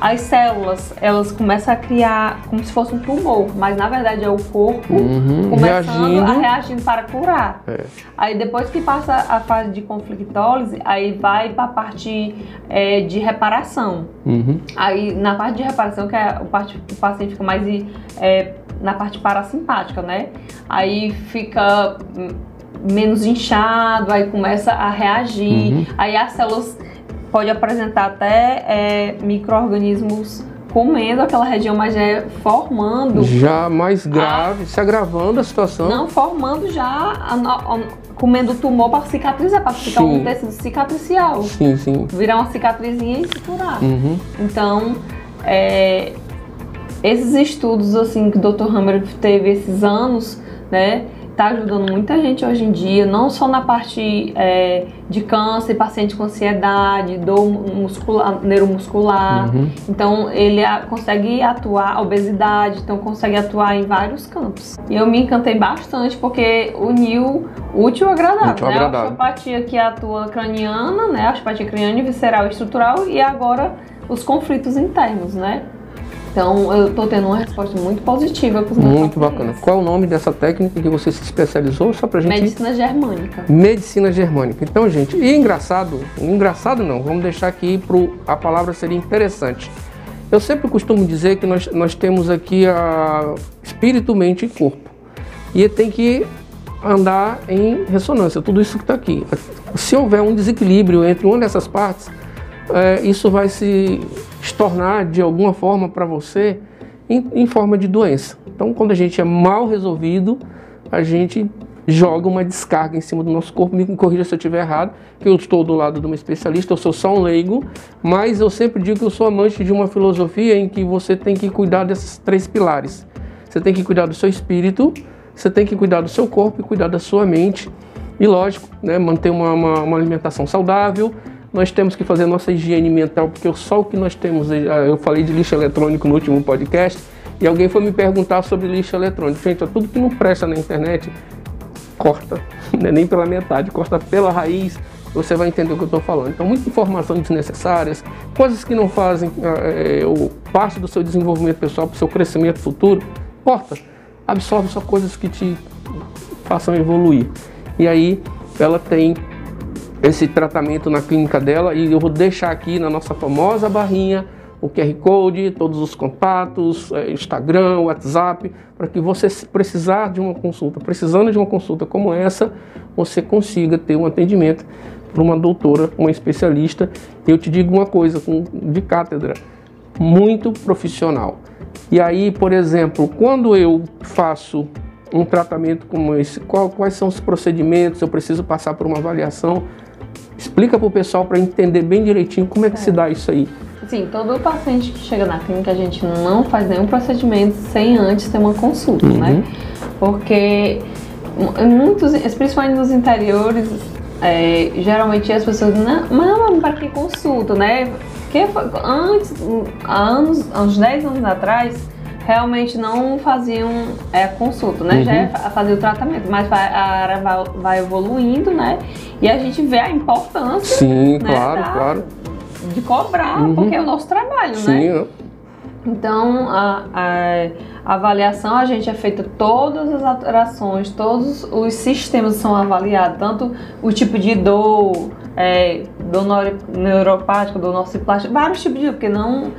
as células elas começam a criar como se fosse um tumor, mas na verdade é o corpo uhum, começando reagindo. a reagir para curar. É. Aí depois que passa a fase de conflictólise, aí vai para a parte é, de reparação. Uhum. Aí na parte de reparação, que é o, parte, o paciente fica mais é, na parte parasimpática, né? Aí fica menos inchado, aí começa a reagir, uhum. aí as células pode apresentar até é, micro-organismos comendo aquela região, mas é formando. Já mais grave, a... se agravando a situação. Não, formando já, a, a, comendo tumor para cicatrizar, para ficar sim. um tecido cicatricial. Sim, sim. Virar uma cicatrizinha e se curar. Uhum. Então, é, esses estudos assim que o Dr. Hammer teve esses anos, né? Está ajudando muita gente hoje em dia, não só na parte é, de câncer, paciente com ansiedade, dor muscular, neuromuscular. Uhum. Então ele a, consegue atuar, obesidade, então consegue atuar em vários campos. E eu me encantei bastante porque uniu útil ao agradável, útil né? Agradável. A osteopatia que atua craniana, né? A osteopatia craniana, visceral e estrutural e agora os conflitos internos, né? Então eu estou tendo uma resposta muito positiva para os meus Muito bacana. Qual é o nome dessa técnica que você se especializou? Só pra gente. Medicina germânica. Medicina germânica. Então, gente, e engraçado, engraçado não, vamos deixar aqui pro a palavra seria interessante. Eu sempre costumo dizer que nós, nós temos aqui a espírito, mente e corpo. E tem que andar em ressonância, tudo isso que está aqui. Se houver um desequilíbrio entre uma dessas partes, é, isso vai se tornar de alguma forma para você em, em, forma de doença. Então, quando a gente é mal resolvido, a gente joga uma descarga em cima do nosso corpo. Me corrija se eu estiver errado, que eu estou do lado de uma especialista, eu sou só um leigo, mas eu sempre digo que eu sou amante de uma filosofia em que você tem que cuidar desses três pilares. Você tem que cuidar do seu espírito, você tem que cuidar do seu corpo e cuidar da sua mente. E lógico, né, manter uma, uma, uma alimentação saudável, nós temos que fazer nossa higiene mental, porque só o que nós temos, eh, eu falei de lixo eletrônico no último podcast, e alguém foi me perguntar sobre lixo eletrônico. Gente, tudo que não presta na internet, corta, né? nem pela metade, corta pela raiz, você vai entender o que eu estou falando. Então, muita informação desnecessárias, coisas que não fazem é, parte do seu desenvolvimento pessoal, para o seu crescimento futuro, corta. Absorve só coisas que te façam evoluir. E aí, ela tem esse tratamento na clínica dela e eu vou deixar aqui na nossa famosa barrinha o QR Code, todos os contatos, é, Instagram, WhatsApp, para que você precisar de uma consulta, precisando de uma consulta como essa, você consiga ter um atendimento para uma doutora, uma especialista. Eu te digo uma coisa de cátedra, muito profissional. E aí, por exemplo, quando eu faço um tratamento como esse, qual, quais são os procedimentos, eu preciso passar por uma avaliação Explica para o pessoal para entender bem direitinho como é que é. se dá isso aí. Sim, todo paciente que chega na clínica a gente não faz nenhum procedimento sem antes ter uma consulta, uhum. né? Porque muitos, principalmente nos interiores, é, geralmente as pessoas não, mas para que consulta, né? Porque antes, há anos, há uns 10 anos atrás, realmente não faziam é, consulta, né? Uhum. Já é fa- fazia o tratamento, mas vai, a área vai, vai evoluindo, né? E a gente vê a importância Sim, né, claro, da- claro. de cobrar, Uhum. porque é o nosso trabalho, Sim, né? eu- Então, a, a- a avaliação, a gente é feita todas as alterações, todos os sistemas são avaliados, tanto o tipo de dor, é, dor neuro- neuropática, dor nociplástica, vários tipos de dor, porque não...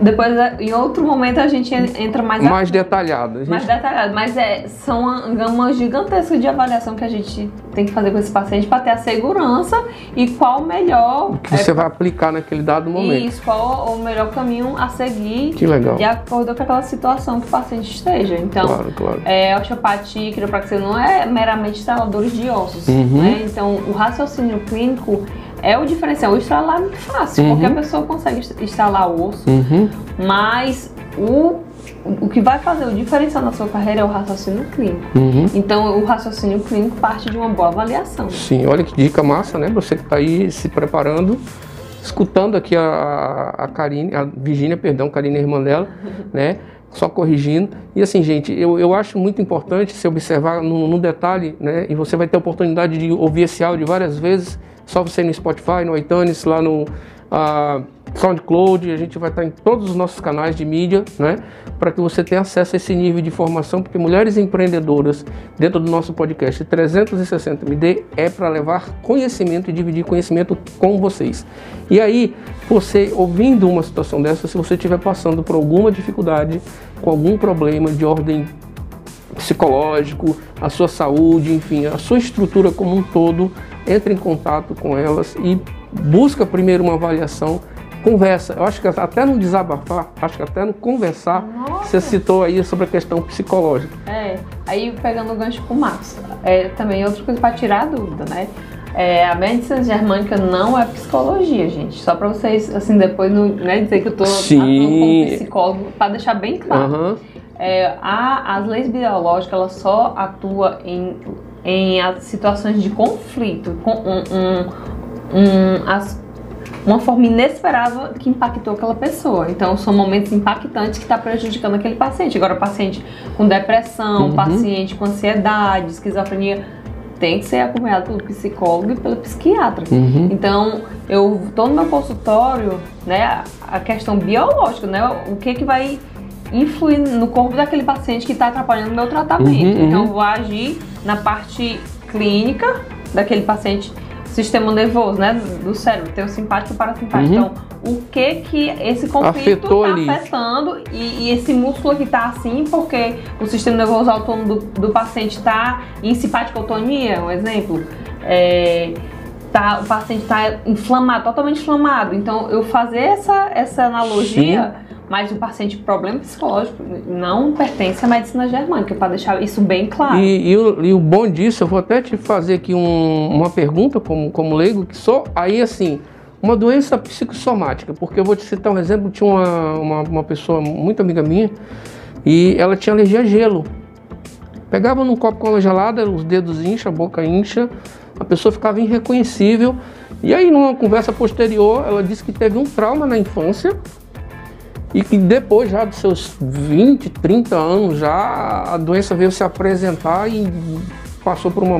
Depois, é, em outro momento, a gente en- entra mais, a mais detalhado. A gente- mais detalhado, mas é, são uma gama gigantesca de avaliação que a gente tem que fazer com esse paciente para ter a segurança e qual o melhor que você vai aplicar naquele dado momento. isso, qual o melhor caminho a seguir Que legal. de acordo com aquela situação que o paciente esteja. Então, Claro, claro. é, osteopatia e quiropraxia não é meramente instaladores de ossos, Uhum. né? Então, o raciocínio clínico é o diferencial. O instalar é muito fácil, Uhum. qualquer pessoa consegue inst- instalar o osso, Uhum. mas o, o que vai fazer o diferencial na sua carreira é o raciocínio clínico. Uhum. Então, o raciocínio clínico parte de uma boa avaliação. Sim, olha que dica massa, né? Você que está aí se preparando, escutando aqui a, a Karine, a Virgínia, perdão, Karine é irmã dela, né? Só corrigindo. E assim, gente, eu, eu acho muito importante se observar no, no detalhe, né? E você vai ter a oportunidade de ouvir esse áudio várias vezes, só você no Spotify, no iTunes, lá no ah, SoundCloud, a gente vai estar em todos os nossos canais de mídia, né? Para que você tenha acesso a esse nível de informação, porque mulheres empreendedoras, dentro do nosso podcast 360 MD, é para levar conhecimento e dividir conhecimento com vocês. E aí, você ouvindo uma situação dessa, se você estiver passando por alguma dificuldade, com algum problema de ordem psicológico, a sua saúde, enfim, a sua estrutura como um todo, entre em contato com elas e busca primeiro uma avaliação, conversa. Eu acho que até no desabafar, acho que até no conversar, Nossa. você citou aí sobre a questão psicológica. É, aí pegando o gancho com o Marcos, é, também outra coisa para tirar a dúvida, né? É, a medicina germânica não é psicologia, gente. Só para vocês, assim, depois não né, dizer que eu tô Sim. atuando como psicólogo, para deixar bem claro. Aham. É, a- as leis biológicas, elas só atuam em, em situações de conflito, com um, um- um- as- uma forma inesperada que impactou aquela pessoa. Então, são momentos impactantes que está prejudicando aquele paciente. Agora, o paciente com depressão, Uhum. paciente com ansiedade, esquizofrenia, tem que ser acompanhado pelo psicólogo e pelo psiquiatra. Uhum. Então, eu tô no meu consultório, né, a- a questão biológica, né, o que que vai influir no corpo daquele paciente que está atrapalhando o meu tratamento. Uhum, Então, uhum. eu vou agir na parte clínica daquele paciente, sistema nervoso, né, do cérebro, tem o simpático e o parasimpático. Uhum. Então, o que que esse conflito está afetando e, e esse músculo aqui está assim porque o sistema nervoso autônomo do, do paciente está em simpática autonomia, um exemplo. É, tá, o paciente está inflamado, totalmente inflamado. Então, eu fazer essa, essa analogia, mas o paciente problema psicológico não pertence à medicina germânica, para deixar isso bem claro. E, e o, e o bom disso, eu vou até te fazer aqui um- uma pergunta como, como leigo, que só aí assim, uma doença psicossomática, porque eu vou te citar um exemplo, tinha uma, uma, uma pessoa muito amiga minha e ela tinha alergia a gelo. Pegava num copo com água gelada, os dedos incha, a boca incha, a pessoa ficava irreconhecível. E aí, numa conversa posterior, ela disse que teve um trauma na infância e que depois já dos seus 20, 30 anos já a doença veio se apresentar e passou por uma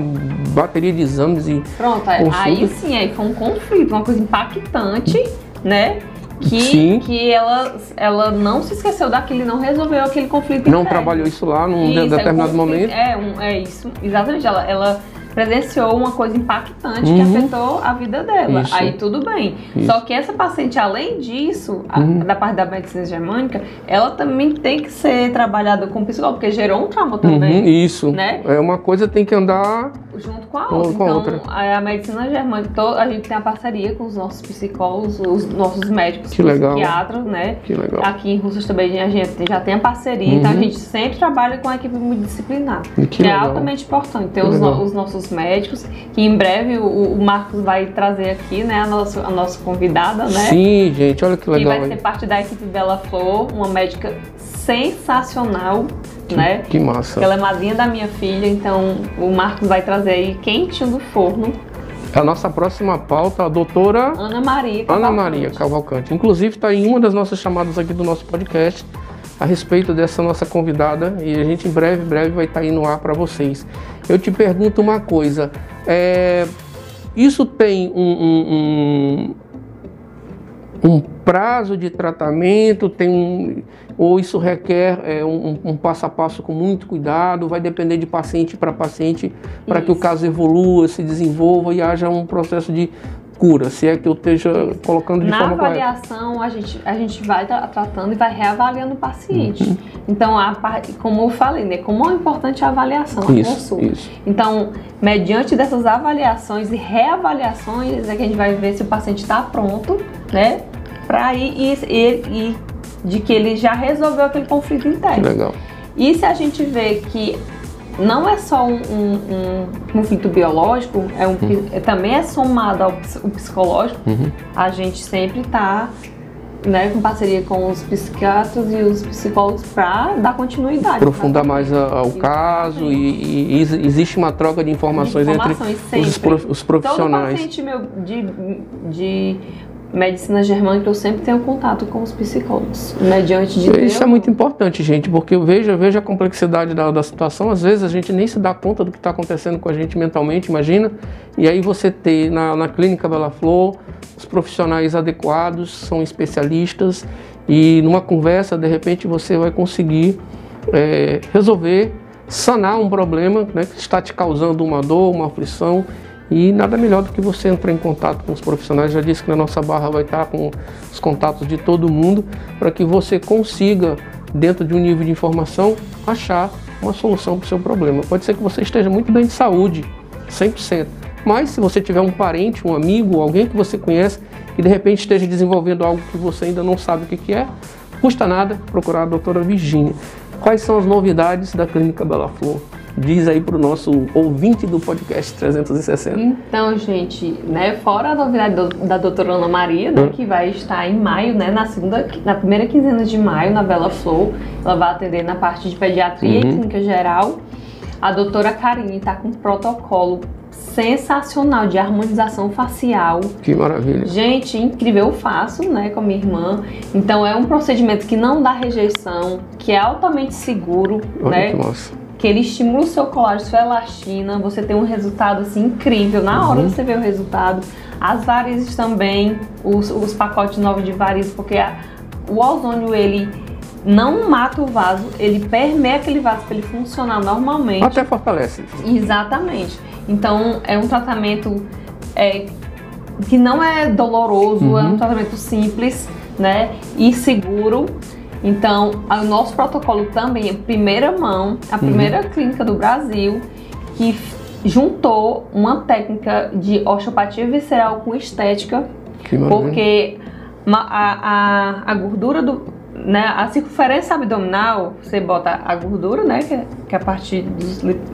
bateria de exames e Pronto, aí- Consulta. aí sim, aí foi um conflito, uma coisa impactante, né? Que, Sim. que ela, ela não se esqueceu daquilo, não resolveu aquele conflito não interno. trabalhou isso lá num Isso, de- é determinado um conflito- momento. É, um, é isso, exatamente. Ela, ela presenciou uma coisa impactante que Uhum. afetou a vida dela. Isso. Aí tudo bem. Isso. Só que essa paciente, além disso, a- Uhum. da parte da medicina germânica, ela também tem que ser trabalhada com psicólogo, porque gerou um trauma também. Uhum, isso. né? É uma coisa tem que andar. Junto com a outra. com a então, outra. a a medicina germânica, to- a gente tem a parceria com os nossos psicólogos, os nossos médicos, Que psiquiatras, né? Que legal. Aqui em Russas também a gente já tem a parceria, então a Uhum. gente sempre trabalha com a equipe multidisciplinar. Que Que, é altamente importante. Ter Que os, no- os nossos médicos, que em breve o, o Marcos vai trazer aqui, né, a nossa, a nossa convidada, né? Sim, gente, olha que Que legal. vai ser hein? parte da equipe Bela Flor, uma médica sensacional, né? Que massa. Ela é madrinha da minha filha, então o Marcos vai trazer aí quentinho do forno. A nossa próxima pauta, a doutora Ana Maria. Ana Cavalcante. Maria Cavalcante. Inclusive está em uma das nossas chamadas aqui do nosso podcast. a respeito dessa nossa convidada e a gente em breve, breve vai estar tá indo ar para vocês. Eu te pergunto uma coisa, é, isso tem um, um, um, prazo de tratamento, tem um, ou isso requer é, um, um, passo a passo com muito cuidado, vai depender de paciente para paciente para que o caso evolua, se desenvolva e haja um processo de cura, se é que eu esteja colocando de Na forma correta. Na avaliação, a gente, a gente vai tratando e vai reavaliando o paciente. Uhum. Então, a, como eu falei, né, como é importante a avaliação, a isso, consulta. Isso. Então, mediante dessas avaliações e reavaliações, é que a gente vai ver se o paciente está pronto, né, para ir e, e, e de que ele já resolveu aquele conflito interno. Legal. E se a gente vê que não é só um, um, um conflito biológico, é um, uhum. é, também é somado ao psicológico, uhum. a gente sempre está né, com parceria com os psiquiatras e os psicólogos para dar continuidade. Aprofundar mais ao caso e, e, existe uma troca de informações, de informações entre os, os, profissionais. Todo paciente meu de, de medicina germânica eu sempre tenho contato com os psicólogos, mediante de Isso é muito importante, gente, porque veja, veja a complexidade da, da situação. Às vezes a gente nem se dá conta do que está acontecendo com a gente mentalmente, imagina. E aí você ter na, na clínica Bela Flor os profissionais adequados, são especialistas e numa conversa de repente você vai conseguir é, resolver, sanar um problema né, que está te causando uma dor, uma aflição e nada melhor do que você entrar em contato com os profissionais. Já disse que na nossa barra vai estar com os contatos de todo mundo para que você consiga, dentro de um nível de informação, achar uma solução para o seu problema. Pode ser que você esteja muito bem de saúde, 100%. Mas se você tiver um parente, um amigo, alguém que você conhece que de repente esteja desenvolvendo algo que você ainda não sabe o que, que é, custa nada procurar a doutora Virginia. Quais são as novidades da Clínica Bela Flor? Diz aí para o nosso ouvinte do podcast 360? Então, gente, né, fora a novidade do, da doutora Ana Maria, né, hum. que vai estar em maio, né, na segunda, na primeira quinzena de maio, na Bela Flow, ela vai atender na parte de pediatria uhum. e clínica geral. A doutora Karine está com um protocolo sensacional de harmonização facial. Que maravilha. Gente, incrível. Eu faço, né, com a minha irmã. Então é um procedimento que não dá rejeição, que é altamente seguro, Olha né? Que massa ele estimula o seu colágeno, sua elastina, você tem um resultado assim incrível. Na hora uhum. você vê o resultado. As varizes também, os, os pacotes novos de varizes, porque a, o ozônio ele não mata o vaso, ele permeia aquele vaso para ele funcionar normalmente. Até fortalece. Exatamente. Então é um tratamento é, que não é doloroso, uhum. é um uhum. tratamento simples, né? E seguro. Então, o nosso protocolo também é primeira mão, a primeira uhum. clínica do Brasil que juntou uma técnica de osteopatia visceral com estética, porque a, a, a gordura do, né, a circunferência abdominal, você bota a gordura, né, que é, que é a parte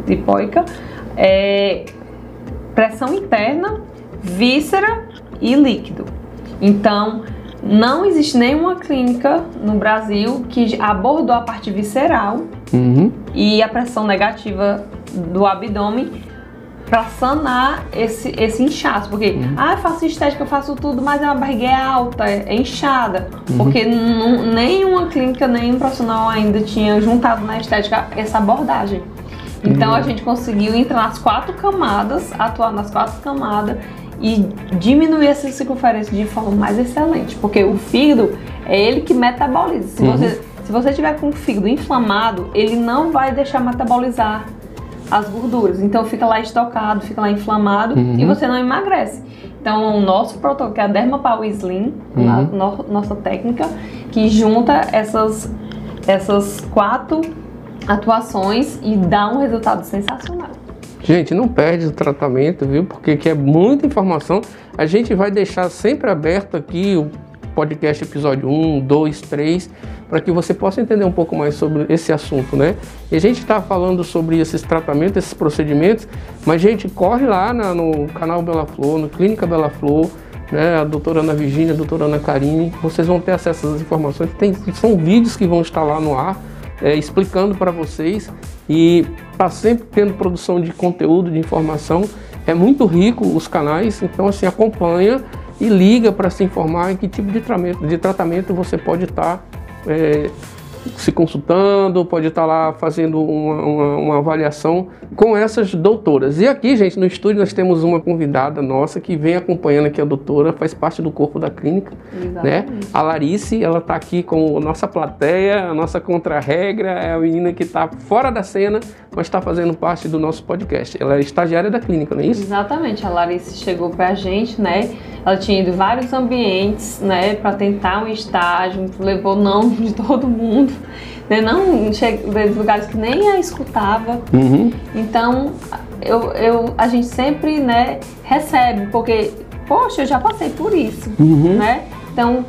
lipóica, é, pressão interna, víscera e líquido. Então, não existe nenhuma clínica no Brasil que abordou a parte visceral uhum. e a pressão negativa do abdômen para sanar esse, esse inchaço. Porque, uhum. ah, eu faço estética, eu faço tudo, mas a barriga é alta, é inchada. Uhum. Porque nenhuma clínica, nenhum profissional ainda tinha juntado na estética essa abordagem. Então uhum. a gente conseguiu entrar nas quatro camadas, atuar nas quatro camadas e diminuir essa circunferência de forma mais excelente, porque o fígado é ele que metaboliza. Se uhum. você se você tiver com o fígado inflamado, ele não vai deixar metabolizar as gorduras. Então fica lá estocado, fica lá inflamado uhum. e você não emagrece. Então o nosso protocolo, que é a Dermapower Slim, uhum. a no, nossa técnica, que junta essas, essas quatro atuações e dá um resultado sensacional. Gente, não perde o tratamento, viu? Porque que é muita informação. A gente vai deixar sempre aberto aqui o podcast episódio 1, 2, 3, para que você possa entender um pouco mais sobre esse assunto, né? E a gente está falando sobre esses tratamentos, esses procedimentos, mas gente, corre lá na, no canal Bela Flor, no Clínica Bela Flor, né? A doutora Ana Virginia, a doutora Ana Karine, vocês vão ter acesso às informações. Tem, são vídeos que vão estar lá no ar, é, explicando para vocês e está sempre tendo produção de conteúdo, de informação. É muito rico os canais, então assim acompanha e liga para se informar em que tipo de tratamento, de tratamento você pode estar tá, é, se consultando, pode estar lá fazendo uma, uma, uma, avaliação com essas doutoras. E aqui, gente, no estúdio nós temos uma convidada nossa que vem acompanhando aqui a doutora, faz parte do corpo da clínica, Exatamente. né? A Larice, ela está aqui com a nossa plateia, a nossa contra-regra, é a menina que está fora da cena, mas está fazendo parte do nosso podcast. Ela é estagiária da clínica, não é isso? Exatamente, a Larice chegou para a gente, né? Ela tinha ido em vários ambientes, né, para tentar um estágio, levou não de todo mundo, né, não de lugares que nem a escutava. Uhum. Então, eu, eu, a gente sempre, né, recebe, porque, poxa, eu já passei por isso, uhum. né? Então,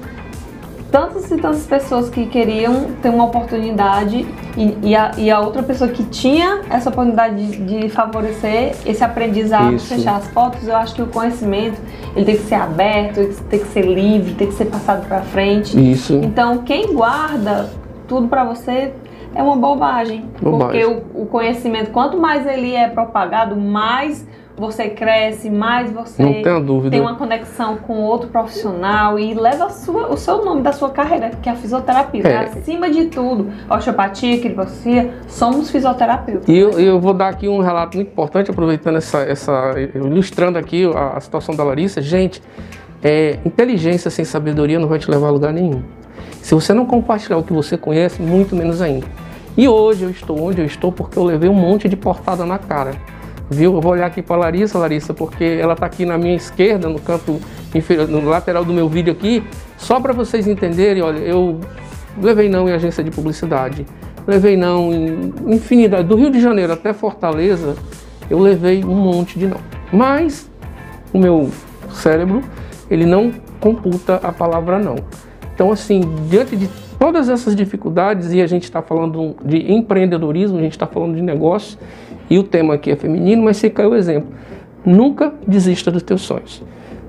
tantas e tantas pessoas que queriam ter uma oportunidade e, e, a, e a, outra pessoa que tinha essa oportunidade de, de favorecer esse aprendizado, Isso. fechar as portas, eu acho que o conhecimento ele tem que ser aberto, tem que ser livre, tem que ser passado para frente. Isso. Então, quem guarda tudo para você é uma bobagem, bobagem. porque o, o conhecimento, quanto mais ele é propagado, mais você cresce, mais você tem uma conexão com outro profissional e leva sua, o seu nome da sua carreira, que é a fisioterapia. É. Acima de tudo, osteopatia, quiropraxia, somos fisioterapeutas. E eu, eu, vou dar aqui um relato muito importante, aproveitando essa, essa ilustrando aqui a, a situação da Larissa. Gente, é, inteligência sem sabedoria não vai te levar a lugar nenhum. Se você não compartilhar o que você conhece, muito menos ainda. E hoje eu estou onde eu estou porque eu levei um monte de portada na cara viu? Eu vou olhar aqui para Larissa, Larissa, porque ela está aqui na minha esquerda, no canto inferior, no lateral do meu vídeo aqui, só para vocês entenderem, olha, eu levei não em agência de publicidade, levei não em infinidade, do Rio de Janeiro até Fortaleza, eu levei um monte de não. Mas o meu cérebro, ele não computa a palavra não. Então, assim, diante de todas essas dificuldades, e a gente está falando de empreendedorismo, a gente está falando de negócio, e o tema aqui é feminino, mas fica aí o exemplo. Nunca desista dos teus sonhos.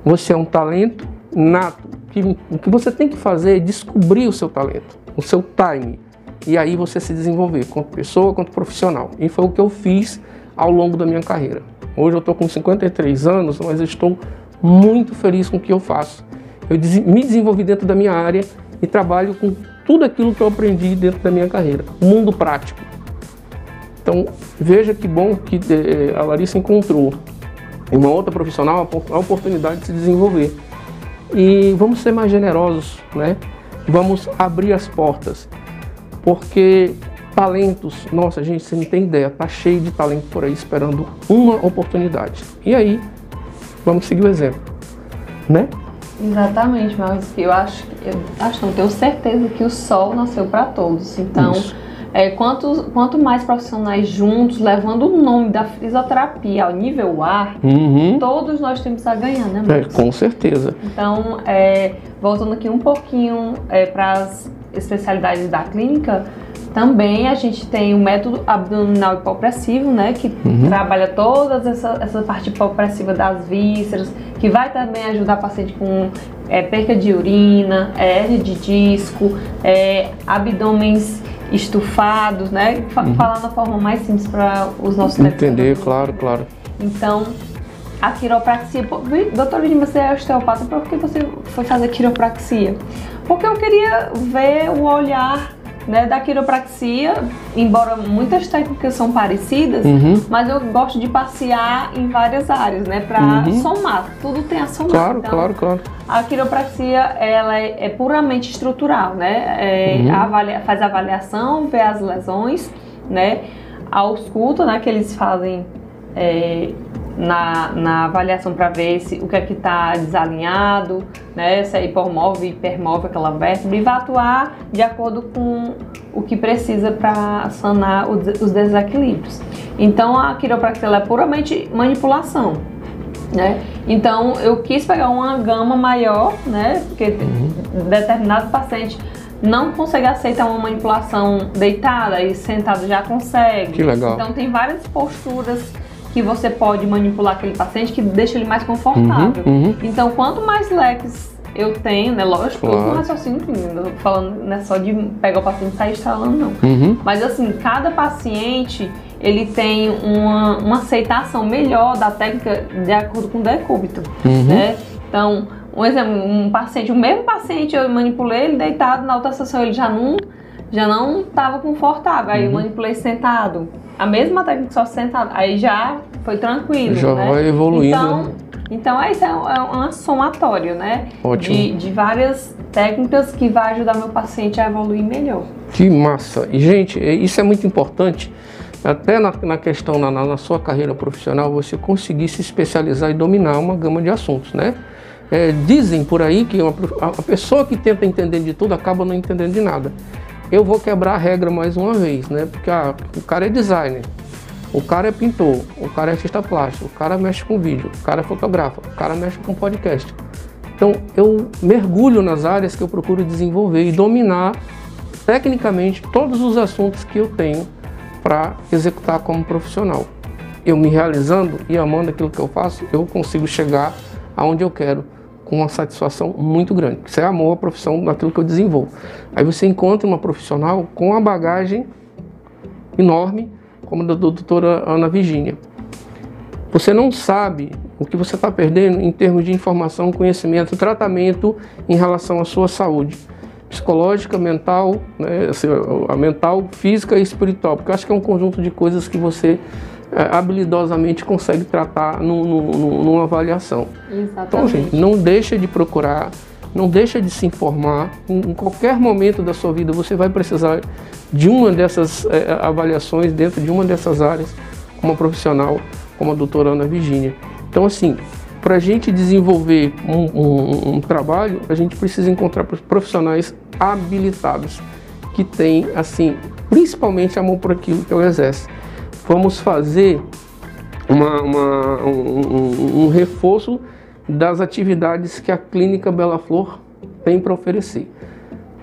Você é um talento nato. Que, o que você tem que fazer é descobrir o seu talento, o seu time. E aí você se desenvolver, quanto pessoa, quanto profissional. E foi o que eu fiz ao longo da minha carreira. Hoje eu estou com 53 anos, mas estou muito feliz com o que eu faço. Eu me desenvolvi dentro da minha área e trabalho com tudo aquilo que eu aprendi dentro da minha carreira. Mundo prático. Então, veja que bom que eh, a Larissa encontrou em uma outra profissional a oportunidade de se desenvolver. E vamos ser mais generosos, né? Vamos abrir as portas. Porque talentos, nossa, gente, você não tem ideia, tá cheio de talento por aí esperando uma oportunidade. E aí, vamos seguir o exemplo, né? Exatamente, mas eu acho, eu acho, não tenho certeza que o sol nasceu para todos. Então, Isso é, quanto, quanto mais profissionais juntos, levando o nome da fisioterapia ao nível A, uhum. todos nós temos a ganhar, né, Marcos? É, com certeza. Então, é, voltando aqui um pouquinho é, para as especialidades da clínica, também a gente tem o método abdominal hipopressivo, né, que uhum. trabalha toda essa, essa parte hipopressiva das vísceras, que vai também ajudar o paciente com é, perca de urina, hernia de disco, é, abdômenes estufados, né? Uhum. Falar da forma mais simples para os nossos Entender, claro, claro. Então, a quiropraxia. Doutor Lima, você é osteopata, por que você foi fazer quiropraxia? Porque eu queria ver o olhar né, da quiropraxia, embora muitas técnicas são parecidas, uhum. mas eu gosto de passear em várias áreas, né, para uhum. somar. Tudo tem a somar. Claro, então, claro, claro. A quiropraxia ela é, é puramente estrutural, né? É, uhum. avalia, faz avaliação, vê as lesões, né? Ausculta, né, que eles fazem é, na, na avaliação para ver se o que é que está desalinhado, né, se é hipomóvel, hipermóvel aquela vértebra, e vai atuar de acordo com o que precisa para sanar os desequilíbrios. Então a quiropraxia é puramente manipulação. Né? Então eu quis pegar uma gama maior, né? Porque uhum. determinado paciente não consegue aceitar uma manipulação deitada e sentado já consegue. Que legal. Então tem várias posturas que você pode manipular aquele paciente que deixa ele mais confortável. Uhum, uhum. Então, quanto mais leques eu tenho, né? Lógico, claro. todo um raciocínio. Falando, não é só de pegar o paciente e sair estralando, não. Uhum. Mas assim, cada paciente ele tem uma, uma aceitação melhor da técnica de acordo com o decúbito, uhum. né? Então, um exemplo, um paciente, o mesmo paciente eu manipulei ele deitado, na outra sessão ele já não já não estava confortável. Aí eu Uhum. manipulei sentado. A mesma técnica só sentado. Aí já foi tranquilo. Já né? vai evoluindo. Então, então é isso, é um, é um somatório, né? Ótimo. De, de várias técnicas que vai ajudar meu paciente a evoluir melhor. Que massa! E, gente, é- isso é muito importante. Até na, na questão, na, na sua carreira profissional, você conseguir se especializar e dominar uma gama de assuntos, né? É, dizem por aí que uma a pessoa que tenta entender de tudo acaba não entendendo de nada. Eu vou quebrar a regra mais uma vez, né? Porque ah, o cara é designer, o cara é pintor, o cara é artista plástico, o cara mexe com vídeo, o cara é fotógrafo, o cara mexe com podcast. Então eu mergulho nas áreas que eu procuro desenvolver e dominar tecnicamente todos os assuntos que eu tenho para executar como profissional. Eu me realizando e amando aquilo que eu faço, eu consigo chegar aonde eu quero com uma satisfação muito grande. Isso é amor à profissão daquilo que eu desenvolvo. Aí você encontra uma profissional com uma bagagem enorme, como a da doutora Ana Virginia. Você não sabe o que você está perdendo em termos de informação, conhecimento, tratamento em relação à sua saúde psicológica, mental, né, assim, a mental, física e espiritual, porque eu acho que é um conjunto de coisas que você habilidosamente consegue tratar no, no, no, numa avaliação. Então, Exatamente. gente, não deixa de procurar, não deixa de se informar. Em, qualquer momento da sua vida você vai precisar de uma dessas eh, avaliações dentro de uma dessas áreas, como profissional, como a doutora Ana Virginia. Então, assim, para a gente desenvolver um, um- um trabalho, a gente precisa encontrar profissionais habilitados, que têm, assim, principalmente amor por aquilo que eu exerço. Vamos fazer uma- uma- um, um- reforço das atividades que a Clínica Bela Flor tem para oferecer.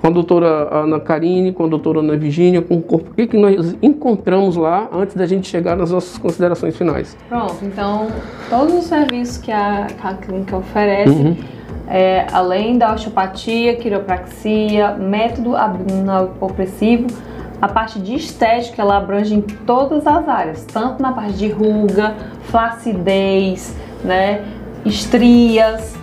Com a doutora Ana Karine, com a doutora Ana Virginia, com o corpo. O que, que nós encontramos lá antes da gente chegar nas nossas considerações finais? Pronto, então todos os serviços que a, que a clínica oferece, Uhum. é, além da osteopatia, quiropraxia, método abdominal hipopressivo, a parte de estética ela abrange em todas as áreas, tanto na parte de ruga, flacidez, né, estrias,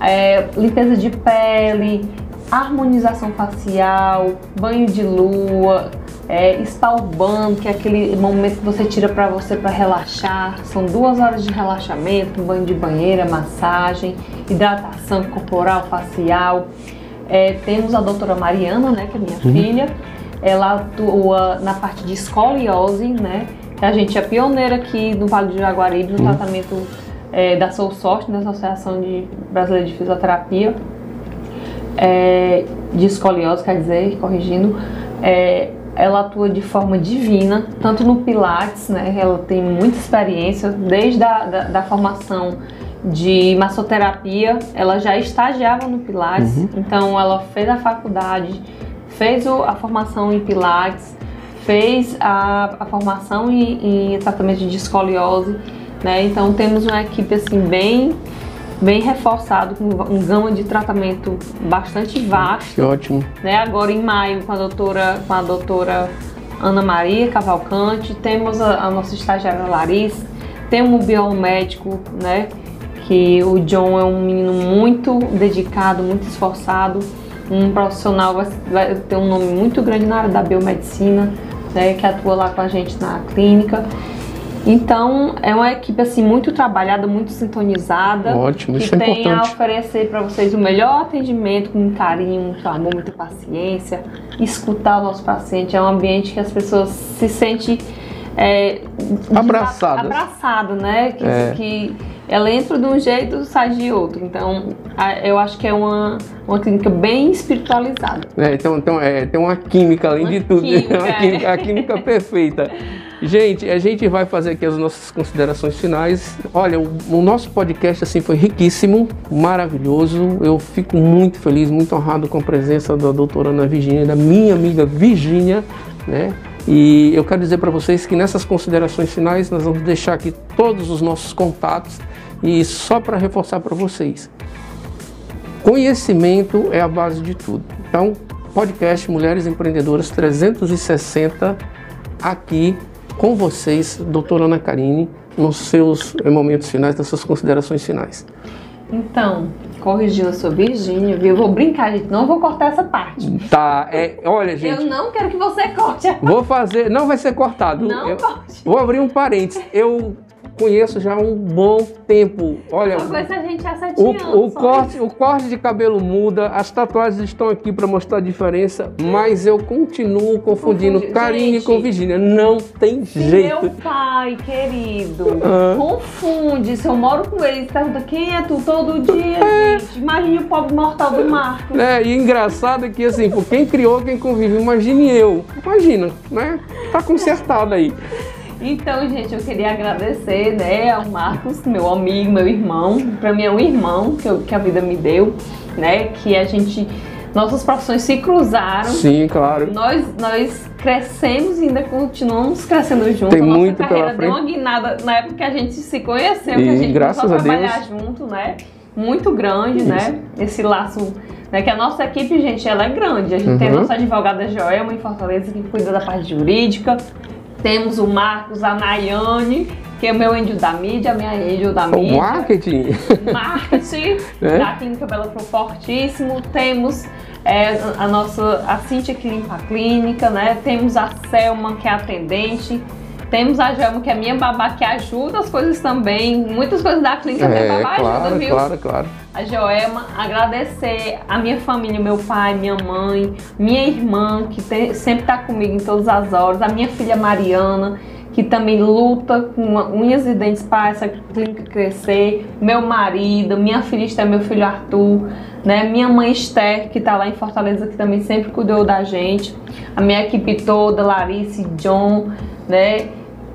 é, limpeza de pele, harmonização facial, banho de lua, é, spa urbano, que é aquele momento que você tira para você para relaxar. São duas horas de relaxamento, banho de banheira, massagem, hidratação corporal, facial. É, temos a doutora Mariana, né, que é minha filha. Ela atua na parte de escoliose, né? A gente é pioneira aqui no Vale do Jaguaribe no tratamento é, da Soul Sorte, da Associação de Brasileira de Fisioterapia é, de escoliose, quer dizer, corrigindo, é, ela atua de forma divina, tanto no Pilates, né? Ela tem muita experiência, desde a da, da formação de massoterapia, ela já estagiava no Pilates, então ela fez a faculdade, fez o- a formação em Pilates, fez a, a formação em, em tratamento de escoliose, né? Então temos uma equipe assim bem bem reforçado com um gama de tratamento bastante vasto, Que ótimo. né? Agora em maio com a doutora com a doutora Ana Maria Cavalcante, temos a, a nossa estagiária Larissa, temos um biomédico, né? Que o John é um menino muito dedicado, muito esforçado, um profissional vai, vai ter um nome muito grande na área da biomedicina, né? Que atua lá com a gente na clínica. Então, é uma equipe assim muito trabalhada, muito sintonizada, Ótimo, que isso é tem a importante. oferecer para vocês o melhor atendimento com carinho, muito amor, muita paciência, escutar o nosso paciente. É um ambiente que as pessoas se sentem é, Abraçadas. abraçado, né? Que, É. que ela entra de um jeito e sai de outro. Então, a- eu acho que é uma, uma clínica bem espiritualizada. É, então, então é, tem uma química além Uma de tudo. química, uma é. química, a química perfeita. Gente, a gente vai fazer aqui as nossas considerações finais. Olha, o, o nosso podcast assim foi riquíssimo, maravilhoso. Eu fico muito feliz, muito honrado com a presença da doutora Ana Virginia, da minha amiga Virginia, né? E eu quero dizer para vocês que nessas considerações finais nós vamos deixar aqui todos os nossos contatos e só para reforçar para vocês. Conhecimento é a base de tudo. Então, podcast Mulheres Empreendedoras 360 aqui com vocês, doutora Ana Karine, nos seus momentos finais, nas suas considerações finais. Então, corrigindo a sua Virgínia, viu? Eu vou brincar, gente. Não vou cortar essa parte. Tá, é, olha, gente. Eu não quero que você corte. Vou fazer, não vai ser cortado. Não eu, corte. Vou abrir um parênteses. Eu conheço já há um bom tempo. Olha, o, anos. o corte, o corte de cabelo muda, as tatuagens estão aqui para mostrar a diferença, mas eu continuo confundindo Confundi- Karine gente. com Virgínia. Não tem jeito. meu pai, querido, confunde, se eu moro com ele, e pergunta quem é tu todo dia, É. gente. Imagine o pobre mortal do Marcos. É, e engraçado é que assim, por quem criou, quem convive, imagine eu. Imagina, né? Tá consertado aí. Então, gente, eu queria agradecer, né, ao Marcos, meu amigo, meu irmão. Pra mim é um irmão que, eu- que a vida me deu, né? Que a gente. Nossas profissões se cruzaram. Sim, claro. Nós, nós crescemos e ainda continuamos crescendo juntos. Tem a nossa muito pela carreira deu frente. uma guinada na época que a gente se conheceu, E que a gente graças começou a trabalhar junto, né? Muito grande, né? Esse laço. Né, que a nossa equipe, gente, ela é grande. A gente tem a Uhum. nossa advogada Joelma em Fortaleza, que cuida da parte jurídica. Temos o Marcos, a Nayane, que é o meu índio da mídia, minha índio da O mídia marketing. marketing É? da Clínica Bela Pro Fortíssimo, temos é, a nossa a Cíntia que limpa a clínica, né? Temos a Selma que é atendente, temos a Gelma que é minha babá que ajuda as coisas também, muitas coisas da clínica minha É, babá ajuda, claro, viu? claro, claro. A Joelma, agradecer a minha família, meu pai, minha mãe, minha irmã, que tem- sempre está comigo em todas as horas, a minha filha Mariana, que também luta com unhas e dentes para essa clínica crescer, meu marido, minha filha Esther, meu filho Arthur, né? Minha mãe Esther, que está lá em Fortaleza, que também sempre cuidou da gente, a minha equipe toda, Larissa, John, né?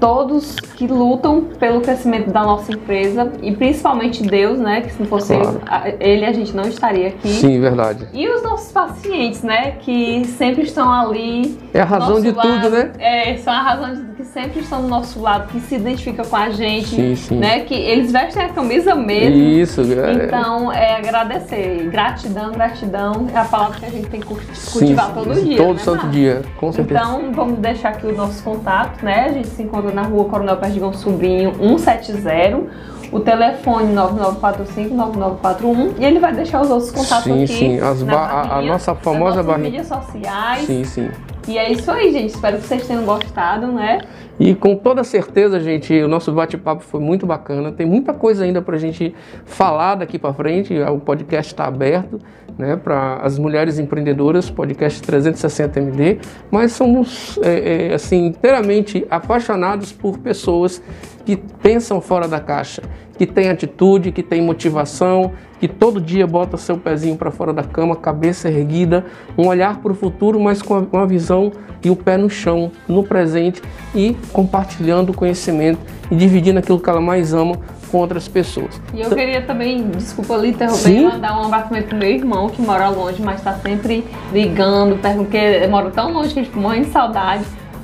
Todos que lutam pelo crescimento da nossa empresa e principalmente Deus, né? Que se não fosse Claro. ele, a gente não estaria aqui. Sim, verdade. E os nossos pacientes, né? Que sempre estão ali. É a razão de lado. tudo, né? É, são a razão de que sempre estão do nosso lado, que se identificam com a gente, Sim, sim. né? Que eles vestem a camisa mesmo. Isso, é. Então, é agradecer. Gratidão, gratidão é a palavra que a gente tem que cultivar sim, todo dia. Todo né, santo Marcos? dia, com certeza. Então, vamos deixar aqui o nosso contato, né? A gente se encontra na rua Coronel Perdigão Sobrinho 170. O telefone 9945-9941 e ele vai deixar os outros contatos Sim, aqui. sim, as na ba- a- a nossa famosa nossas barrinha. mídias sociais. Sim, sim. E é isso aí, gente. Espero que vocês tenham gostado, né? E com toda certeza, gente, o nosso bate-papo foi muito bacana. Tem muita coisa ainda pra gente falar daqui pra frente. O podcast está aberto, né, para as mulheres empreendedoras, podcast 360 MD. Mas somos, é, é, assim, inteiramente apaixonados por pessoas que pensam fora da caixa, que têm atitude, que têm motivação, que todo dia bota seu pezinho para fora da cama, cabeça erguida, um olhar para o futuro, mas com a- com a visão e o pé no chão, no presente e compartilhando conhecimento e dividindo aquilo que ela mais ama com outras pessoas. E eu queria também, desculpa lhe interromper, Sim. mandar um abraço pro meu irmão que mora longe, mas tá sempre ligando, perguntando, porque mora tão longe que a gente morre de saudade.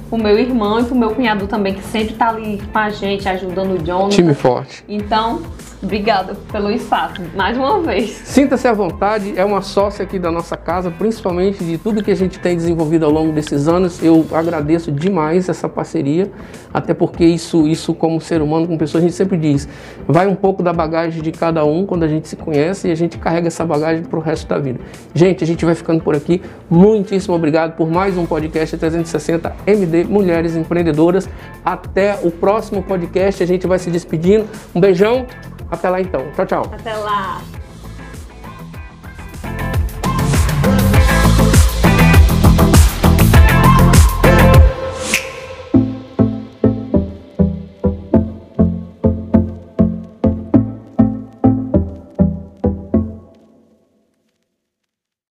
O meu irmão e pro meu cunhado também, que sempre tá ali com a gente, ajudando o John. Time forte. Então, obrigada pelo espaço, mais uma vez. Sinta-se à vontade, é uma sócia aqui da nossa casa, principalmente de tudo que a gente tem desenvolvido ao longo desses anos. Eu agradeço demais essa parceria, até porque isso, isso como ser humano, como pessoa, a gente sempre diz, vai um pouco da bagagem de cada um quando a gente se conhece e a gente carrega essa bagagem para o resto da vida. Gente, a gente vai ficando por aqui. Muitíssimo obrigado por mais um podcast 360 MD Mulheres Empreendedoras. Até o próximo podcast, a gente vai se despedindo. Um beijão, até lá então. Tchau, tchau. Até lá!